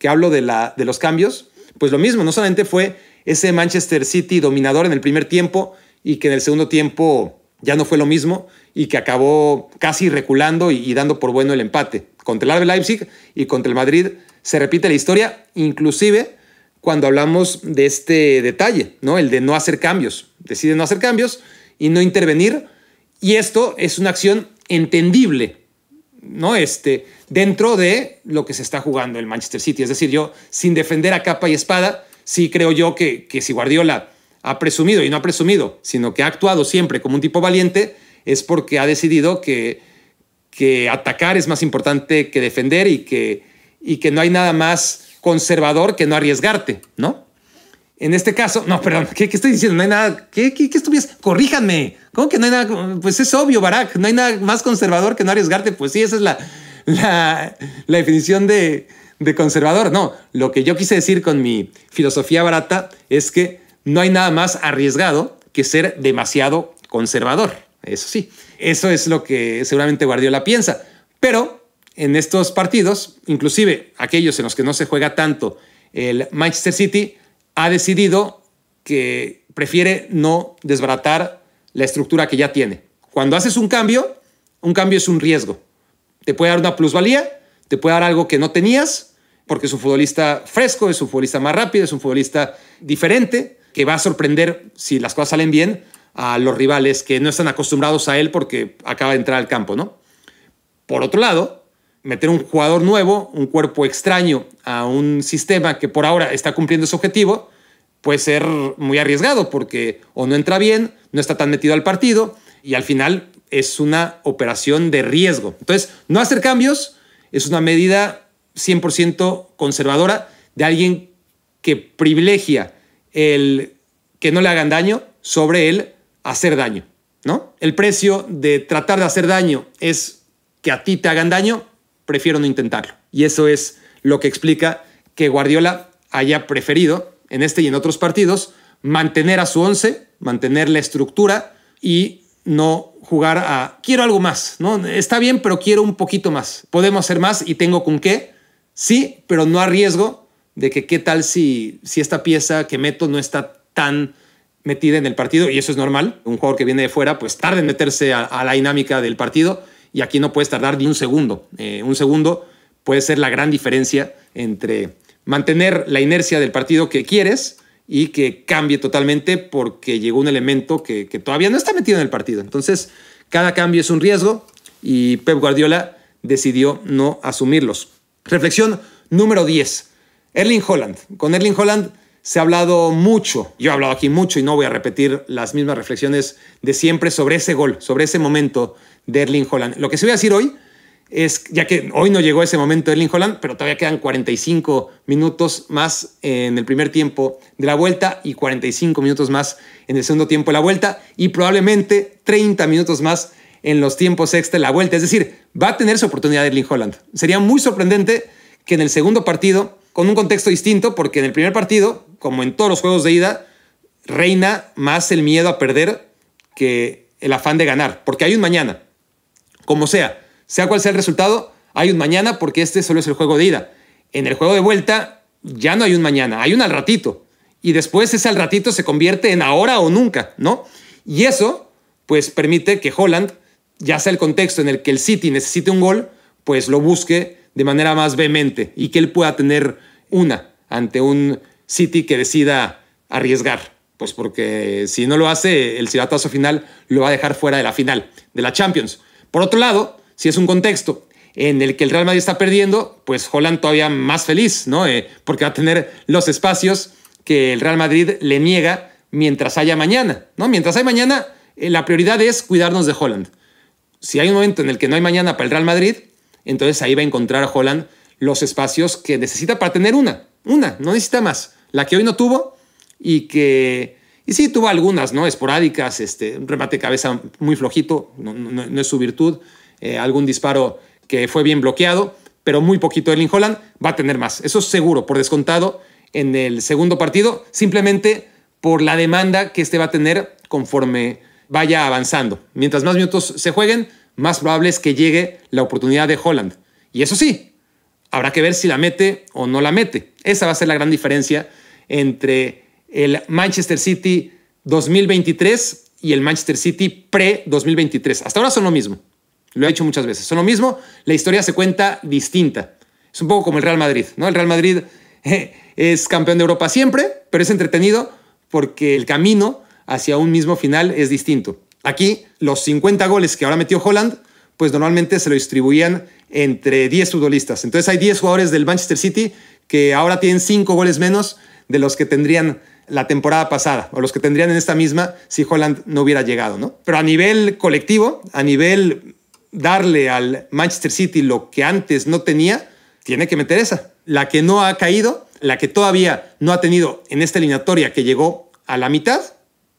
que hablo de, la, de los cambios, pues lo mismo, no solamente fue ese Manchester City dominador en el primer tiempo y que en el segundo tiempo ya no fue lo mismo y que acabó casi reculando y, y dando por bueno el empate. Contra el RB Leipzig y contra el Madrid se repite la historia, inclusive cuando hablamos de este detalle, ¿no? El de no hacer cambios. Decide no hacer cambios y no intervenir. Y esto es una acción entendible, ¿no? Este, dentro de lo que se está jugando el Manchester City. Es decir, yo, sin defender a capa y espada, sí creo yo que, que si Guardiola ha presumido, y no ha presumido, sino que ha actuado siempre como un tipo valiente, es porque ha decidido que, que atacar es más importante que defender y que, y que no hay nada más conservador que no arriesgarte, ¿no? En este caso, no, perdón, ¿qué, estoy diciendo? No hay nada, ¿qué, qué, Corríjanme. ¿Cómo que no hay nada? Pues es obvio, Barack, no hay nada más conservador que no arriesgarte. Pues sí, esa es la, la, la definición de, de conservador. No, lo que yo quise decir con mi filosofía barata es que no hay nada más arriesgado que ser demasiado conservador. Eso sí, eso es lo que seguramente Guardiola piensa. Pero en estos partidos, inclusive aquellos en los que no se juega tanto, el Manchester City ha decidido que prefiere no desbaratar la estructura que ya tiene. Cuando haces un cambio, un cambio es un riesgo. Te puede dar una plusvalía, te puede dar algo que no tenías, porque es un futbolista fresco, es un futbolista más rápido, es un futbolista diferente, que va a sorprender, si las cosas salen bien, a los rivales que no están acostumbrados a él porque acaba de entrar al campo, ¿no? Por otro lado, meter un jugador nuevo, un cuerpo extraño a un sistema que por ahora está cumpliendo su objetivo, puede ser muy arriesgado porque o no entra bien, no está tan metido al partido y al final es una operación de riesgo. Entonces, no hacer cambios es una medida 100% conservadora de alguien que privilegia el que no le hagan daño sobre el hacer daño, ¿no? El precio de tratar de hacer daño es que a ti te hagan daño, prefiero no intentarlo. Y eso es lo que explica que Guardiola haya preferido en este y en otros partidos mantener a su once, mantener la estructura y no jugar a quiero algo más, ¿no? Está bien, pero quiero un poquito más. Podemos hacer más y tengo con qué. Sí, pero no a riesgo de que qué tal si, si esta pieza que meto no está tan metida en el partido y eso es normal. Un jugador que viene de fuera pues tarda en meterse a la dinámica del partido y aquí no puedes tardar ni un segundo. Eh, un segundo puede ser la gran diferencia entre mantener la inercia del partido que quieres y que cambie totalmente porque llegó un elemento que, todavía no está metido en el partido. Entonces, cada cambio es un riesgo y Pep Guardiola decidió no asumirlos. Reflexión número 10. Erling Holland. Con Erling Holland se ha hablado mucho, yo he hablado aquí mucho y no voy a repetir las mismas reflexiones de siempre sobre ese gol, sobre ese momento de Erling Holland. Lo que se voy a decir hoy es, ya que hoy no llegó ese momento Erling Holland, pero todavía quedan 45 minutos más en el primer tiempo de la vuelta y 45 minutos más en el segundo tiempo de la vuelta y probablemente 30 minutos más en los tiempos extra de la vuelta. Es decir, va a tener su oportunidad Erling Holland. Sería muy sorprendente que en el segundo partido, con un contexto distinto, porque en el primer partido, como en todos los juegos de ida, reina más el miedo a perder que el afán de ganar, porque hay un mañana. Como sea, sea cual sea el resultado, hay un mañana porque este solo es el juego de ida. En el juego de vuelta ya no hay un mañana, hay un al ratito. Y después ese al ratito se convierte en ahora o nunca, ¿no? Y eso, pues permite que Holland, ya sea el contexto en el que el City necesite un gol, pues lo busque de manera más vehemente y que él pueda tener una ante un City que decida arriesgar. Pues porque si no lo hace, el silbatazo final lo va a dejar fuera de la final de la Champions. Por otro lado, si es un contexto en el que el Real Madrid está perdiendo, pues Holland todavía más feliz, ¿no? Eh, porque va a tener los espacios que el Real Madrid le niega mientras haya mañana, ¿no? Mientras hay mañana, eh, la prioridad es cuidarnos de Holland. Si hay un momento en el que no hay mañana para el Real Madrid, entonces ahí va a encontrar a Holland los espacios que necesita para tener una, una, no necesita más. La que hoy no tuvo y que, y sí, tuvo algunas, ¿no? Esporádicas, este, un remate de cabeza muy flojito, no, es su virtud, eh, algún disparo que fue bien bloqueado, pero muy poquito Erling Holland va a tener más. Eso es seguro, por descontado, en el segundo partido, simplemente por la demanda que este va a tener conforme vaya avanzando. Mientras más minutos se jueguen, más probable es que llegue la oportunidad de Holland. Y eso sí, habrá que ver si la mete o no la mete. Esa va a ser la gran diferencia entre el Manchester City 2023 y el Manchester City pre-2023. Hasta ahora son lo mismo. Lo he dicho muchas veces. Son lo mismo, la historia se cuenta distinta. Es un poco como el Real Madrid, ¿no? El Real Madrid eh, es campeón de Europa siempre, pero es entretenido porque el camino hacia un mismo final es distinto. Aquí, los 50 goles que ahora metió Holland, pues normalmente se lo distribuían entre 10 futbolistas. Entonces hay 10 jugadores del Manchester City que ahora tienen 5 goles menos de los que tendrían la temporada pasada o los que tendrían en esta misma si Holland no hubiera llegado, ¿no? Pero a nivel colectivo, a nivel darle al Manchester City lo que antes no tenía, tiene que meter esa. La que no ha caído, la que todavía no ha tenido en esta eliminatoria que llegó a la mitad,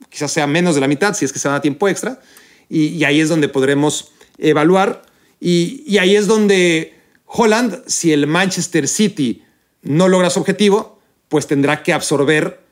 quizás sea menos de la mitad si es que se da tiempo extra, y, ahí es donde podremos evaluar, y ahí es donde Holland, si el Manchester City no logra su objetivo, pues tendrá que absorber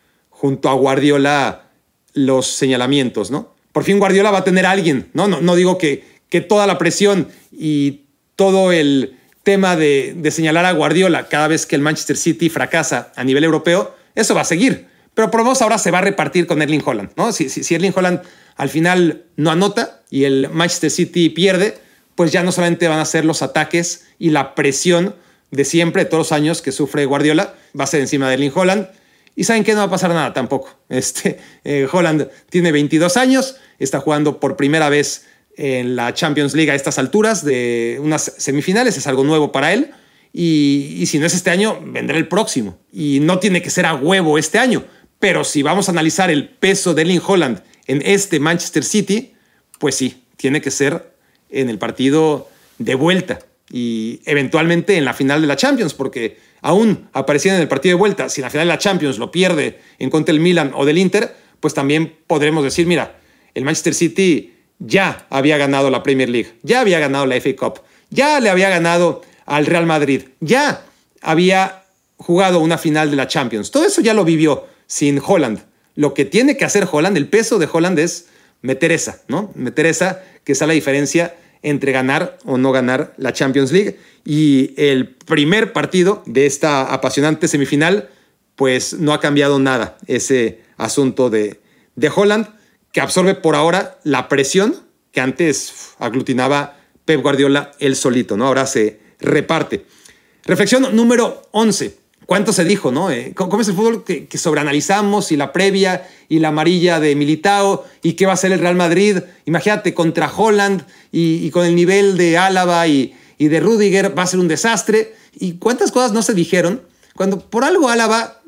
junto a Guardiola los señalamientos, ¿no? Por fin Guardiola va a tener a alguien, ¿no? No, no digo que, que toda la presión y todo el tema de, señalar a Guardiola cada vez que el Manchester City fracasa a nivel europeo, eso va a seguir. Pero por vos ahora se va a repartir con Erling Holland, ¿no? Si, si, si, Erling Holland al final no anota y el Manchester City pierde, pues ya no solamente van a ser los ataques y la presión de siempre, de todos los años que sufre Guardiola, va a ser encima de Erling Holland. Y saben que no va a pasar nada tampoco. Este, eh, Holland tiene 22 años, está jugando por primera vez en la Champions League a estas alturas de unas semifinales, es algo nuevo para él. Y, si no es este año, vendrá el próximo. Y no tiene que ser a huevo este año. Pero si vamos a analizar el peso de Erling Holland en este Manchester City, pues sí, tiene que ser en el partido de vuelta y eventualmente en la final de la Champions, porque aún apareciendo en el partido de vuelta, si la final de la Champions lo pierde en contra del Milan o del Inter, pues también podremos decir, mira, el Manchester City ya había ganado la Premier League, ya había ganado la FA Cup, ya le había ganado al Real Madrid, ya había jugado una final de la Champions. Todo eso ya lo vivió sin Holland. Lo que tiene que hacer Holland, el peso de Holland es meter ¿no? Meter esa, que es la diferencia entre ganar o no ganar la Champions League. Y el primer partido de esta apasionante semifinal, pues no ha cambiado nada ese asunto de, de Holland que absorbe por ahora la presión que antes aglutinaba Pep Guardiola él solito, ¿no? Ahora se reparte. Reflexión número 11. ¿Cuánto se dijo, no? Eh, ¿Cómo es el fútbol que, sobreanalizamos y la previa y la amarilla de Militao y qué va a ser el Real Madrid? Imagínate contra Holland y, con el nivel de Álava y, de Rudiger va a ser un desastre. ¿Y cuántas cosas no se dijeron cuando por algo Álava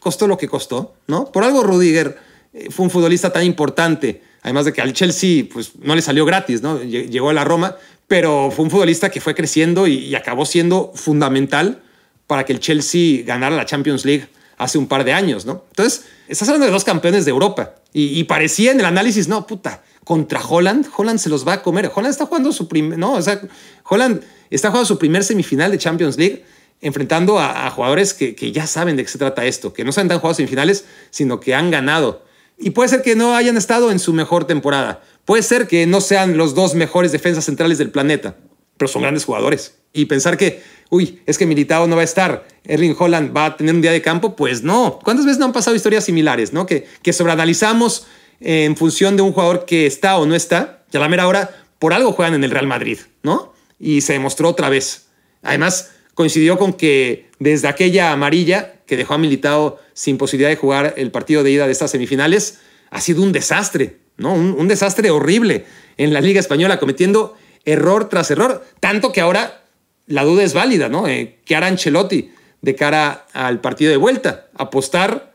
costó lo que costó, ¿no? Por algo Rudiger eh, fue un futbolista tan importante. Además de que al Chelsea pues, no le salió gratis, ¿no? Llegó a la Roma, pero fue un futbolista que fue creciendo y, acabó siendo fundamental para que el Chelsea ganara la Champions League hace un par de años, ¿no? Entonces, estás hablando de dos campeones de Europa y, parecía en el análisis, no, puta, contra Holland, Holland se los va a comer. Holland está jugando su primer, no, o sea, Holland está jugando su primer semifinal de Champions League enfrentando a, jugadores que, ya saben de qué se trata esto, que no han tan jugado semifinales, sino que han ganado Y puede ser que no hayan estado en su mejor temporada. Puede ser que no sean los dos mejores defensas centrales del planeta, pero son grandes jugadores. Y pensar que, uy, es que Militao no va a estar, Erling Holland va a tener un día de campo, pues no. ¿Cuántas veces no han pasado historias similares, no? Que, que sobreanalizamos en función de un jugador que está o no está, y a la mera hora, por algo juegan en el Real Madrid, ¿no? Y se demostró otra vez. Además, coincidió con que desde aquella amarilla que dejó a Militao sin posibilidad de jugar el partido de ida de estas semifinales, ha sido un desastre, ¿no? Un, desastre horrible en la Liga Española, cometiendo error tras error, tanto que ahora la duda es válida, ¿no? Eh, ¿Qué hará Ancelotti de cara al partido de vuelta? Apostar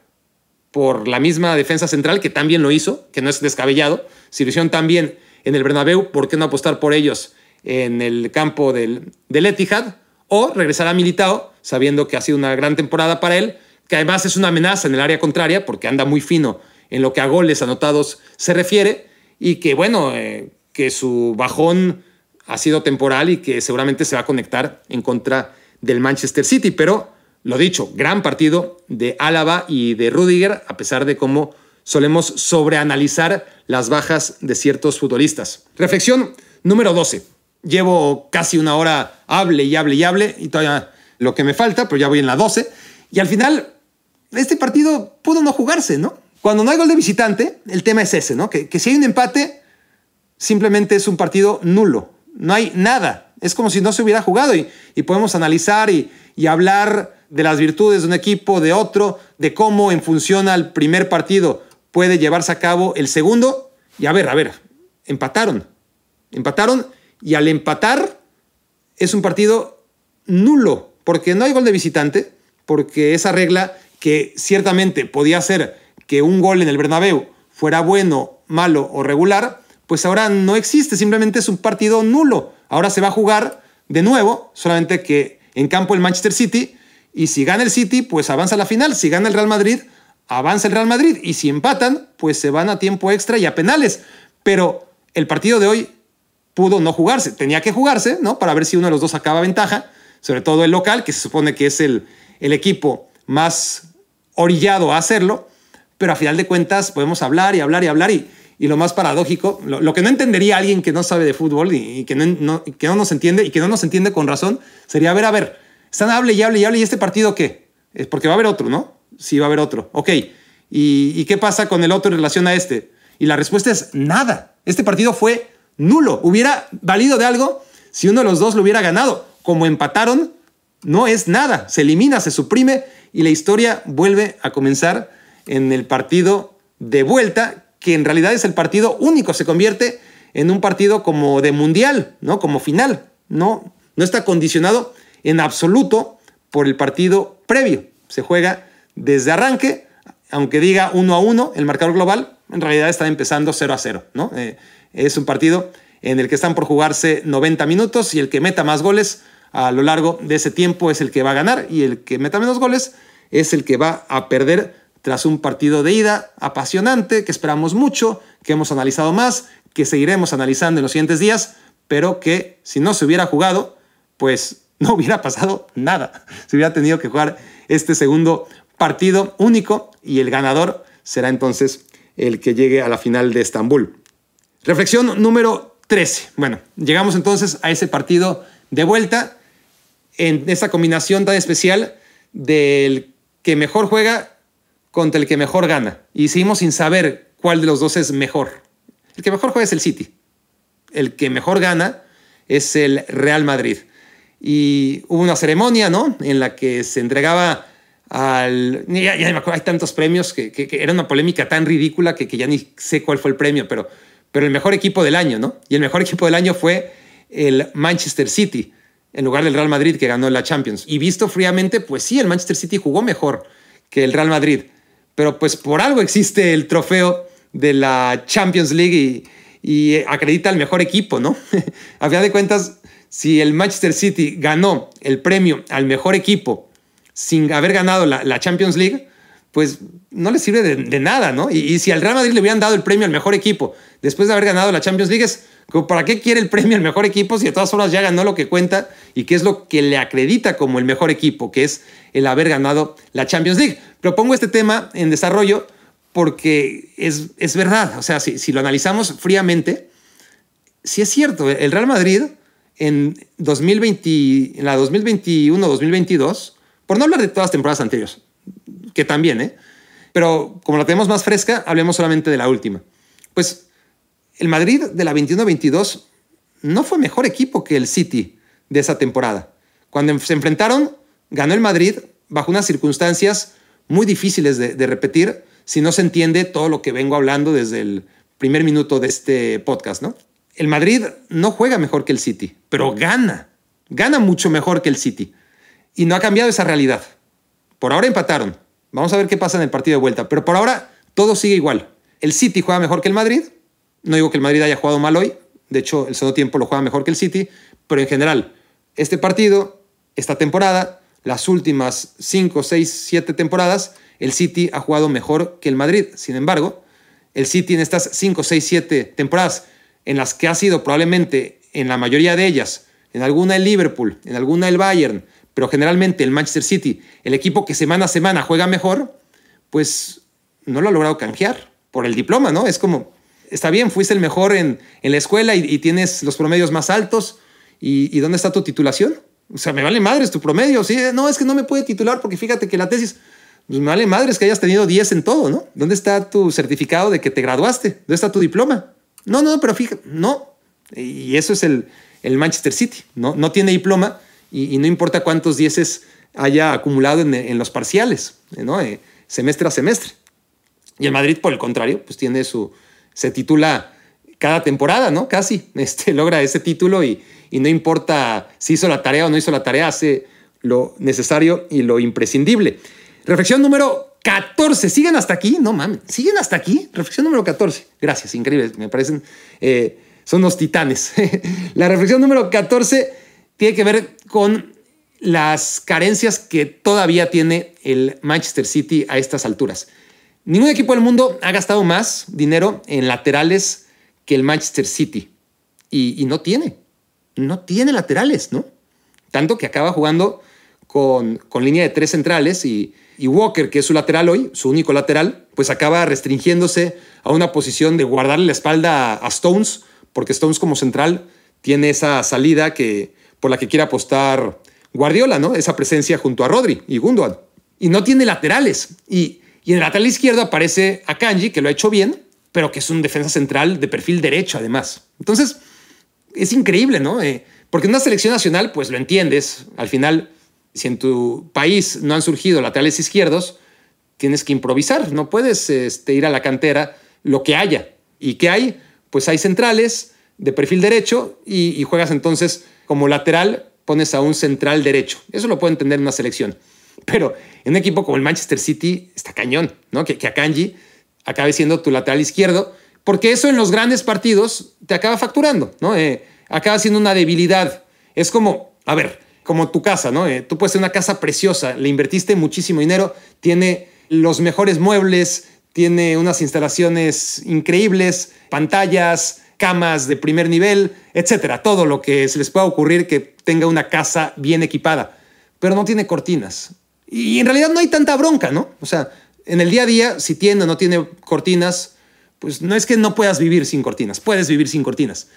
por la misma defensa central, que también lo hizo, que no es descabellado. Si lo hicieron tan bien en el Bernabéu, ¿por qué no apostar por ellos en el campo del, Etihad? O regresar a Militao, sabiendo que ha sido una gran temporada para él, que además es una amenaza en el área contraria, porque anda muy fino en lo que a goles anotados se refiere, y que bueno, eh, que su bajón ha sido temporal y que seguramente se va a conectar en contra del Manchester City, pero lo dicho, gran partido de Álava y de Rudiger, a pesar de cómo solemos sobreanalizar las bajas de ciertos futbolistas. Reflexión número 12. Llevo casi una hora hable y hable y hable y todavía lo que me falta, pero ya voy en la 12. Y al final, este partido pudo no jugarse, ¿no? Cuando no hay gol de visitante, el tema es ese, ¿no? Que, si hay un empate, simplemente es un partido nulo. No hay nada. Es como si no se hubiera jugado y, podemos analizar y, y hablar de las virtudes de un equipo, de otro, de cómo en función al primer partido puede llevarse a cabo el segundo. Y a ver, a ver, empataron. Empataron y al empatar es un partido nulo, porque no hay gol de visitante, porque esa regla que ciertamente podía ser que un gol en el Bernabéu fuera bueno, malo o regular, pues ahora no existe, simplemente es un partido nulo. Ahora se va a jugar de nuevo, solamente que en campo el Manchester City, y si gana el City, pues avanza a la final, si gana el Real Madrid, avanza el Real Madrid, y si empatan, pues se van a tiempo extra y a penales. Pero el partido de hoy pudo no jugarse, tenía que jugarse, ¿no? Para ver si uno de los dos acaba ventaja, sobre todo el local, que se supone que es el, el equipo más orillado a hacerlo, pero a final de cuentas podemos hablar y hablar y hablar y, y lo más paradójico, lo, que no entendería alguien que no sabe de fútbol y, que, no, que no nos entiende y que no nos entiende con razón, sería, a ver, a ver, están hable y hable y hable y este partido qué? Es porque va a haber otro, ¿no? Sí, va a haber otro. Ok, ¿Y, ¿y qué pasa con el otro en relación a este? Y la respuesta es nada. Este partido fue nulo. Hubiera valido de algo si uno de los dos lo hubiera ganado. Como empataron, no es nada. Se elimina, se suprime y la historia vuelve a comenzar en el partido de vuelta, que en realidad es el partido único, se convierte en un partido como de mundial, ¿no? Como final, no, no está condicionado en absoluto por el partido previo. Se juega desde arranque, aunque diga uno a uno el marcador global, en realidad está empezando 0 a 0, ¿no? Eh, es un partido en el que están por jugarse 90 minutos y el que meta más goles a lo largo de ese tiempo es el que va a ganar y el que meta menos goles es el que va a perder tras un partido de ida apasionante que esperamos mucho, que hemos analizado más, que seguiremos analizando en los siguientes días, pero que si no se hubiera jugado, pues no hubiera pasado nada. Se hubiera tenido que jugar este segundo partido único y el ganador será entonces el que llegue a la final de Estambul. Reflexión número 13. Bueno, llegamos entonces a ese partido de vuelta en esa combinación tan especial del que mejor juega contra el que mejor gana. Y seguimos sin saber cuál de los dos es mejor. El que mejor juega es el City. El que mejor gana es el Real Madrid. Y hubo una ceremonia, ¿no? En la que se entregaba al... Ya, me acuerdo, hay tantos premios que, era una polémica tan ridícula que, que, ya ni sé cuál fue el premio, pero, pero el mejor equipo del año, ¿no? Y el mejor equipo del año fue el Manchester City, en lugar del Real Madrid que ganó la Champions. Y visto fríamente, pues sí, el Manchester City jugó mejor que el Real Madrid pero pues por algo existe el trofeo de la Champions League y, acredita al mejor equipo, ¿no? a final de cuentas, si el Manchester City ganó el premio al mejor equipo sin haber ganado la, Champions League, pues no le sirve de, nada, ¿no? Y, si al Real Madrid le hubieran dado el premio al mejor equipo después de haber ganado la Champions League, como, ¿para qué quiere el premio al mejor equipo si de todas formas ya ganó lo que cuenta y qué es lo que le acredita como el mejor equipo, que es el haber ganado la Champions League? Propongo este tema en desarrollo porque es, es verdad. O sea, si, si lo analizamos fríamente, sí es cierto. El Real Madrid en, 2020, en la 2021-2022, por no hablar de todas las temporadas anteriores, que también, ¿eh? Pero como la tenemos más fresca, hablemos solamente de la última. Pues el Madrid de la 21-22 no fue mejor equipo que el City de esa temporada. Cuando se enfrentaron, ganó el Madrid bajo unas circunstancias muy difíciles de, de repetir si no se entiende todo lo que vengo hablando desde el primer minuto de este podcast, ¿no? El Madrid no juega mejor que el City, pero gana. Gana mucho mejor que el City. Y no ha cambiado esa realidad. Por ahora empataron. Vamos a ver qué pasa en el partido de vuelta. Pero por ahora todo sigue igual. El City juega mejor que el Madrid. No digo que el Madrid haya jugado mal hoy. De hecho, el segundo tiempo lo juega mejor que el City. Pero en general, este partido, esta temporada, las últimas 5, 6, 7 temporadas, el City ha jugado mejor que el Madrid. Sin embargo, el City en estas 5, 6, 7 temporadas en las que ha sido probablemente en la mayoría de ellas, en alguna el Liverpool, en alguna el Bayern, pero generalmente el Manchester City, el equipo que semana a semana juega mejor, pues no lo ha logrado canjear por el diploma, ¿no? Es como, está bien, fuiste el mejor en, la escuela y, tienes los promedios más altos, y, dónde está tu titulación? O sea, me vale madres tu promedio, sí, no, es que no me puede titular porque fíjate que la tesis, pues me vale madres que hayas tenido 10 en todo, ¿no? ¿Dónde está tu certificado de que te graduaste? ¿Dónde está tu diploma? No, no, pero fíjate, no. Y eso es el, Manchester City. No, no tiene diploma y, no importa cuántos dieces haya acumulado en, los parciales. Eh, semestre a semestre. Y el Madrid, por el contrario, pues tiene su. se titula cada temporada, ¿no? Casi. Este, logra ese título y, y no importa si hizo la tarea o no hizo la tarea, hace lo necesario y lo imprescindible. Reflexión número 14. ¿Siguen hasta aquí? No mames. ¿Siguen hasta aquí? Reflexión número 14. Gracias, increíble. Me parecen. Eh, son los titanes. la reflexión número 14 tiene que ver con las carencias que todavía tiene el Manchester City a estas alturas. Ningún equipo del mundo ha gastado más dinero en laterales que el Manchester City. Y, no tiene. No tiene laterales, ¿no? Tanto que acaba jugando con, con línea de tres centrales y y Walker, que es su lateral hoy, su único lateral, pues acaba restringiéndose a una posición de guardarle la espalda a Stones, porque Stones como central tiene esa salida que, por la que quiere apostar Guardiola, ¿no? Esa presencia junto a Rodri y Gundogan. Y no tiene laterales. Y, y en el lateral izquierdo aparece Akanji, que lo ha hecho bien, pero que es un defensa central de perfil derecho además. Entonces, es increíble, ¿no? Eh, porque en una selección nacional, pues lo entiendes. Al final, si en tu país no han surgido laterales izquierdos, tienes que improvisar, no puedes este, ir a la cantera lo que haya. ¿Y qué hay? Pues hay centrales de perfil derecho y, juegas entonces como lateral, pones a un central derecho. Eso lo puede entender en una selección. Pero en un equipo como el Manchester City está cañón, ¿no? Que, que Akanji acabe siendo tu lateral izquierdo, porque eso en los grandes partidos te acaba facturando, ¿no? Eh, acaba siendo una debilidad. Es como, a ver, como tu casa, ¿no? Eh, tú puedes tener una casa preciosa, le invertiste muchísimo dinero, tiene los mejores muebles, tiene unas instalaciones increíbles, pantallas, camas de primer nivel, etcétera, todo lo que se les pueda ocurrir que tenga una casa bien equipada, pero no tiene cortinas. Y en realidad no hay tanta bronca, ¿no? O sea, en el día a día, si tiene o no tiene cortinas, pues no es que no puedas vivir sin cortinas, puedes vivir sin cortinas.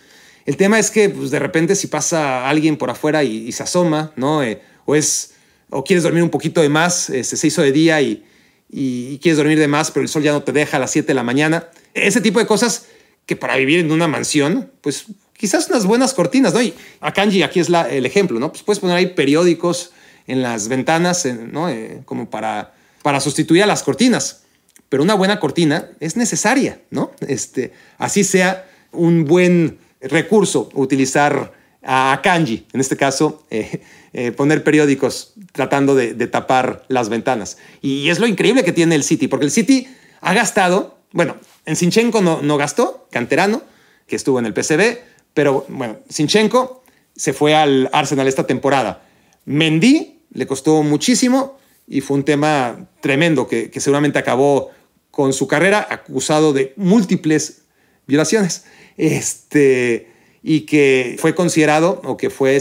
El tema es que pues, de repente si pasa alguien por afuera y, se asoma, ¿no? Eh, o, es, o quieres dormir un poquito de más, este, se hizo de día y, y, quieres dormir de más, pero el sol ya no te deja a las 7 de la mañana. Ese tipo de cosas que para vivir en una mansión, pues quizás unas buenas cortinas, ¿no? Y a Kanji aquí es el ejemplo, ¿no? Pues puedes poner ahí periódicos en las ventanas, ¿no? Eh, como para, para sustituir a las cortinas. Pero una buena cortina es necesaria, ¿no? Este, así sea un buen recurso utilizar a kanji, en este caso, eh, eh, poner periódicos tratando de, tapar las ventanas. Y es lo increíble que tiene el City, porque el City ha gastado, bueno, en Sinchenko no, gastó, canterano, que estuvo en el PCB, pero bueno, Sinchenko se fue al Arsenal esta temporada. Mendy le costó muchísimo y fue un tema tremendo que, que seguramente acabó con su carrera acusado de múltiples violaciones este, y que fue considerado o que, fue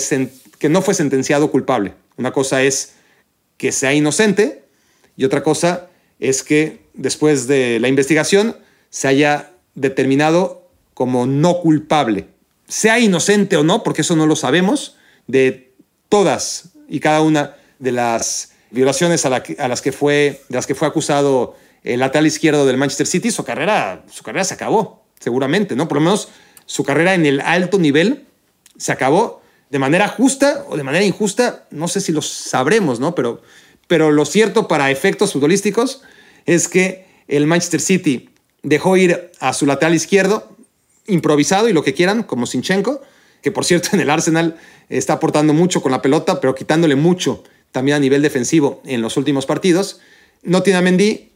que no fue sentenciado culpable. Una cosa es que sea inocente y otra cosa es que después de la investigación se haya determinado como no culpable, sea inocente o no, porque eso no lo sabemos, de todas y cada una de las violaciones a, las, que fue, de las que fue acusado el lateral izquierdo del Manchester City, su carrera, su carrera se acabó, seguramente, ¿no? Por lo menos su carrera en el alto nivel se acabó de manera justa o de manera injusta, no sé si lo sabremos, ¿no? Pero, pero lo cierto para efectos futbolísticos es que el Manchester City dejó ir a su lateral izquierdo, improvisado y lo que quieran, como Sinchenko, que por cierto en el Arsenal está aportando mucho con la pelota, pero quitándole mucho también a nivel defensivo en los últimos partidos. No tiene a Mendy,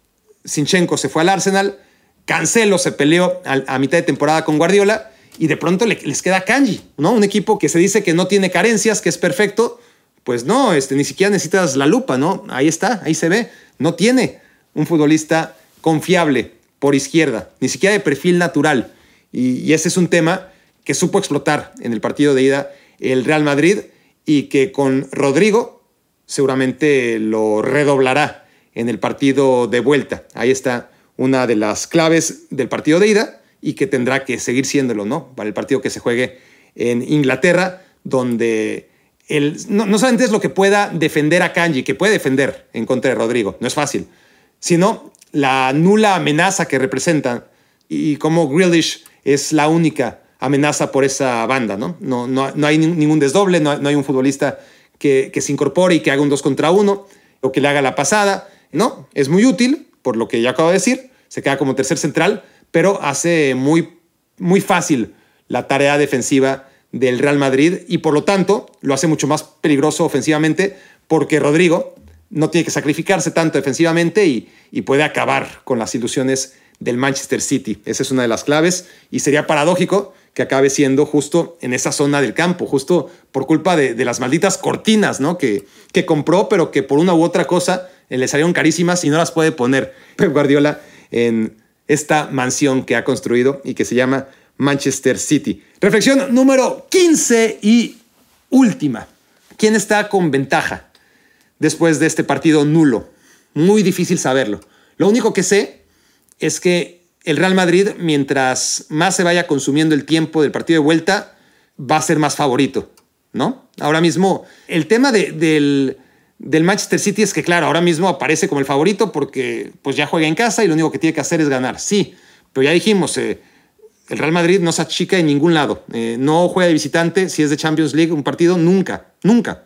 Sinchenko se fue al Arsenal, Cancelo se peleó a, mitad de temporada con Guardiola y de pronto les queda Kanji, ¿no? Un equipo que se dice que no tiene carencias, que es perfecto, pues no, este, ni siquiera necesitas la lupa, ¿no? Ahí está, ahí se ve, no tiene un futbolista confiable por izquierda, ni siquiera de perfil natural. y ese es un tema que supo explotar en el partido de ida el Real Madrid y que con Rodrigo seguramente lo redoblará en el partido de vuelta. Ahí está una de las claves del partido de ida y que tendrá que seguir siéndolo, ¿no? Para el partido que se juegue en Inglaterra, donde él no, no solamente es lo que pueda defender a Kanji, que puede defender en contra de Rodrigo, no es fácil, sino la nula amenaza que representa y cómo Grealish es la única amenaza por esa banda, ¿no? No, no, hay ningún desdoble, no, hay un futbolista que, que, se incorpore y que haga un dos contra uno o que le haga la pasada. No, es muy útil, por lo que ya acabo de decir, se queda como tercer central, pero hace muy, muy fácil la tarea defensiva del Real Madrid y por lo tanto lo hace mucho más peligroso ofensivamente porque Rodrigo no tiene que sacrificarse tanto defensivamente y, y puede acabar con las ilusiones del Manchester City. Esa es una de las claves y sería paradójico que acabe siendo justo en esa zona del campo, justo por culpa de, las malditas cortinas, ¿no? Que, que compró, pero que por una u otra cosa eh, le salieron carísimas y no las puede poner Pep Guardiola en esta mansión que ha construido y que se llama Manchester City. Reflexión número 15 y última. ¿Quién está con ventaja después de este partido nulo? Muy difícil saberlo. Lo único que sé es que el Real Madrid, mientras más se vaya consumiendo el tiempo del partido de vuelta, va a ser más favorito, ¿no? Ahora mismo, el tema del, Manchester City es que, claro, ahora mismo aparece como el favorito porque pues ya juega en casa y lo único que tiene que hacer es ganar. Sí, pero ya dijimos, eh, el Real Madrid no se achica en ningún lado. Eh, no juega de visitante si es de Champions League un partido, nunca, nunca.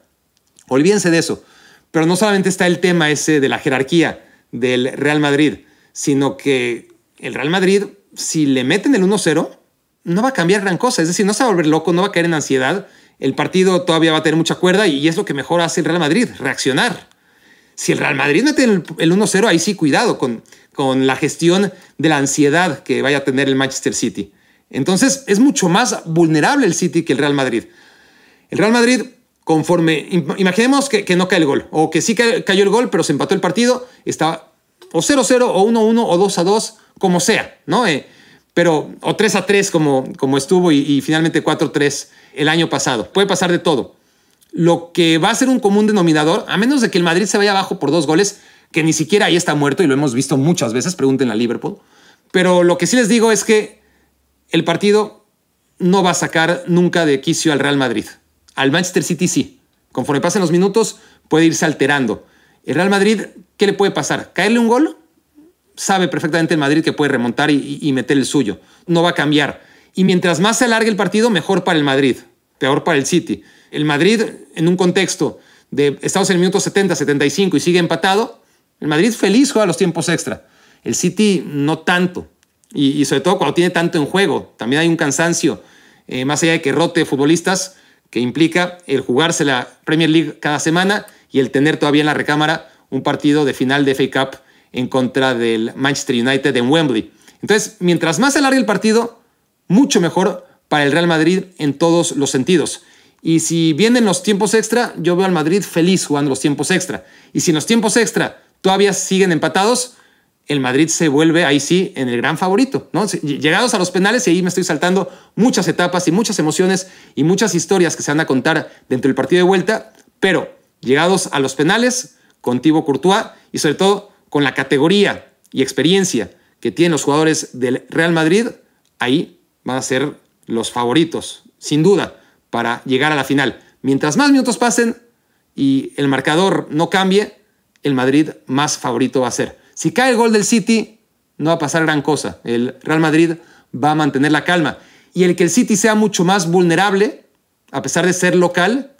Olvídense de eso. Pero no solamente está el tema ese de la jerarquía del Real Madrid, sino que el Real Madrid, si le meten el 1-0, no va a cambiar gran cosa. Es decir, no se va a volver loco, no va a caer en ansiedad. El partido todavía va a tener mucha cuerda y es lo que mejor hace el Real Madrid, reaccionar. Si el Real Madrid mete el, 1-0, ahí sí cuidado con, con la gestión de la ansiedad que vaya a tener el Manchester City. Entonces es mucho más vulnerable el City que el Real Madrid. El Real Madrid, conforme, imaginemos que, no cae el gol, o que sí cayó el gol, pero se empató el partido, está o 0-0, o 1-1, o 2-2, como sea, ¿no? Eh, pero, o 3 a 3 como, como estuvo y, finalmente 4-3 el año pasado. Puede pasar de todo. Lo que va a ser un común denominador, a menos de que el Madrid se vaya abajo por dos goles, que ni siquiera ahí está muerto y lo hemos visto muchas veces, pregúntenle a Liverpool. Pero lo que sí les digo es que el partido no va a sacar nunca de quicio al Real Madrid. Al Manchester City sí. Conforme pasen los minutos puede irse alterando. El Real Madrid, ¿qué le puede pasar? ¿Caerle un gol? sabe perfectamente el Madrid que puede remontar y, meter el suyo. No va a cambiar. Y mientras más se alargue el partido, mejor para el Madrid, peor para el City. El Madrid, en un contexto de estamos en el minuto 70, 75 y sigue empatado, el Madrid feliz juega los tiempos extra. El City no tanto. Y, sobre todo cuando tiene tanto en juego. También hay un cansancio, eh, más allá de que rote futbolistas, que implica el jugarse la Premier League cada semana y el tener todavía en la recámara un partido de final de FA Cup en contra del Manchester United en Wembley. Entonces, mientras más se alargue el partido, mucho mejor para el Real Madrid en todos los sentidos. Y si vienen los tiempos extra, yo veo al Madrid feliz jugando los tiempos extra. Y si en los tiempos extra todavía siguen empatados, el Madrid se vuelve ahí sí en el gran favorito. ¿no? Llegados a los penales, y ahí me estoy saltando muchas etapas y muchas emociones y muchas historias que se van a contar dentro del partido de vuelta, pero llegados a los penales, con Thibaut Courtois y sobre todo con la categoría y experiencia que tienen los jugadores del Real Madrid, ahí van a ser los favoritos, sin duda, para llegar a la final. Mientras más minutos pasen y el marcador no cambie, el Madrid más favorito va a ser. Si cae el gol del City, no va a pasar gran cosa. El Real Madrid va a mantener la calma. Y el que el City sea mucho más vulnerable, a pesar de ser local,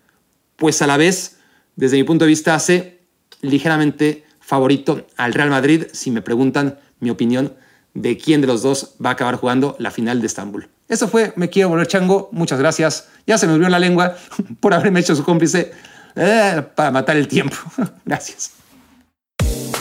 pues a la vez, desde mi punto de vista, hace ligeramente favorito al Real Madrid, si me preguntan mi opinión de quién de los dos va a acabar jugando la final de Estambul. Eso fue Me Quiero Volver Chango. Muchas gracias. Ya se me olvidó la lengua por haberme hecho su cómplice eh, para matar el tiempo. gracias.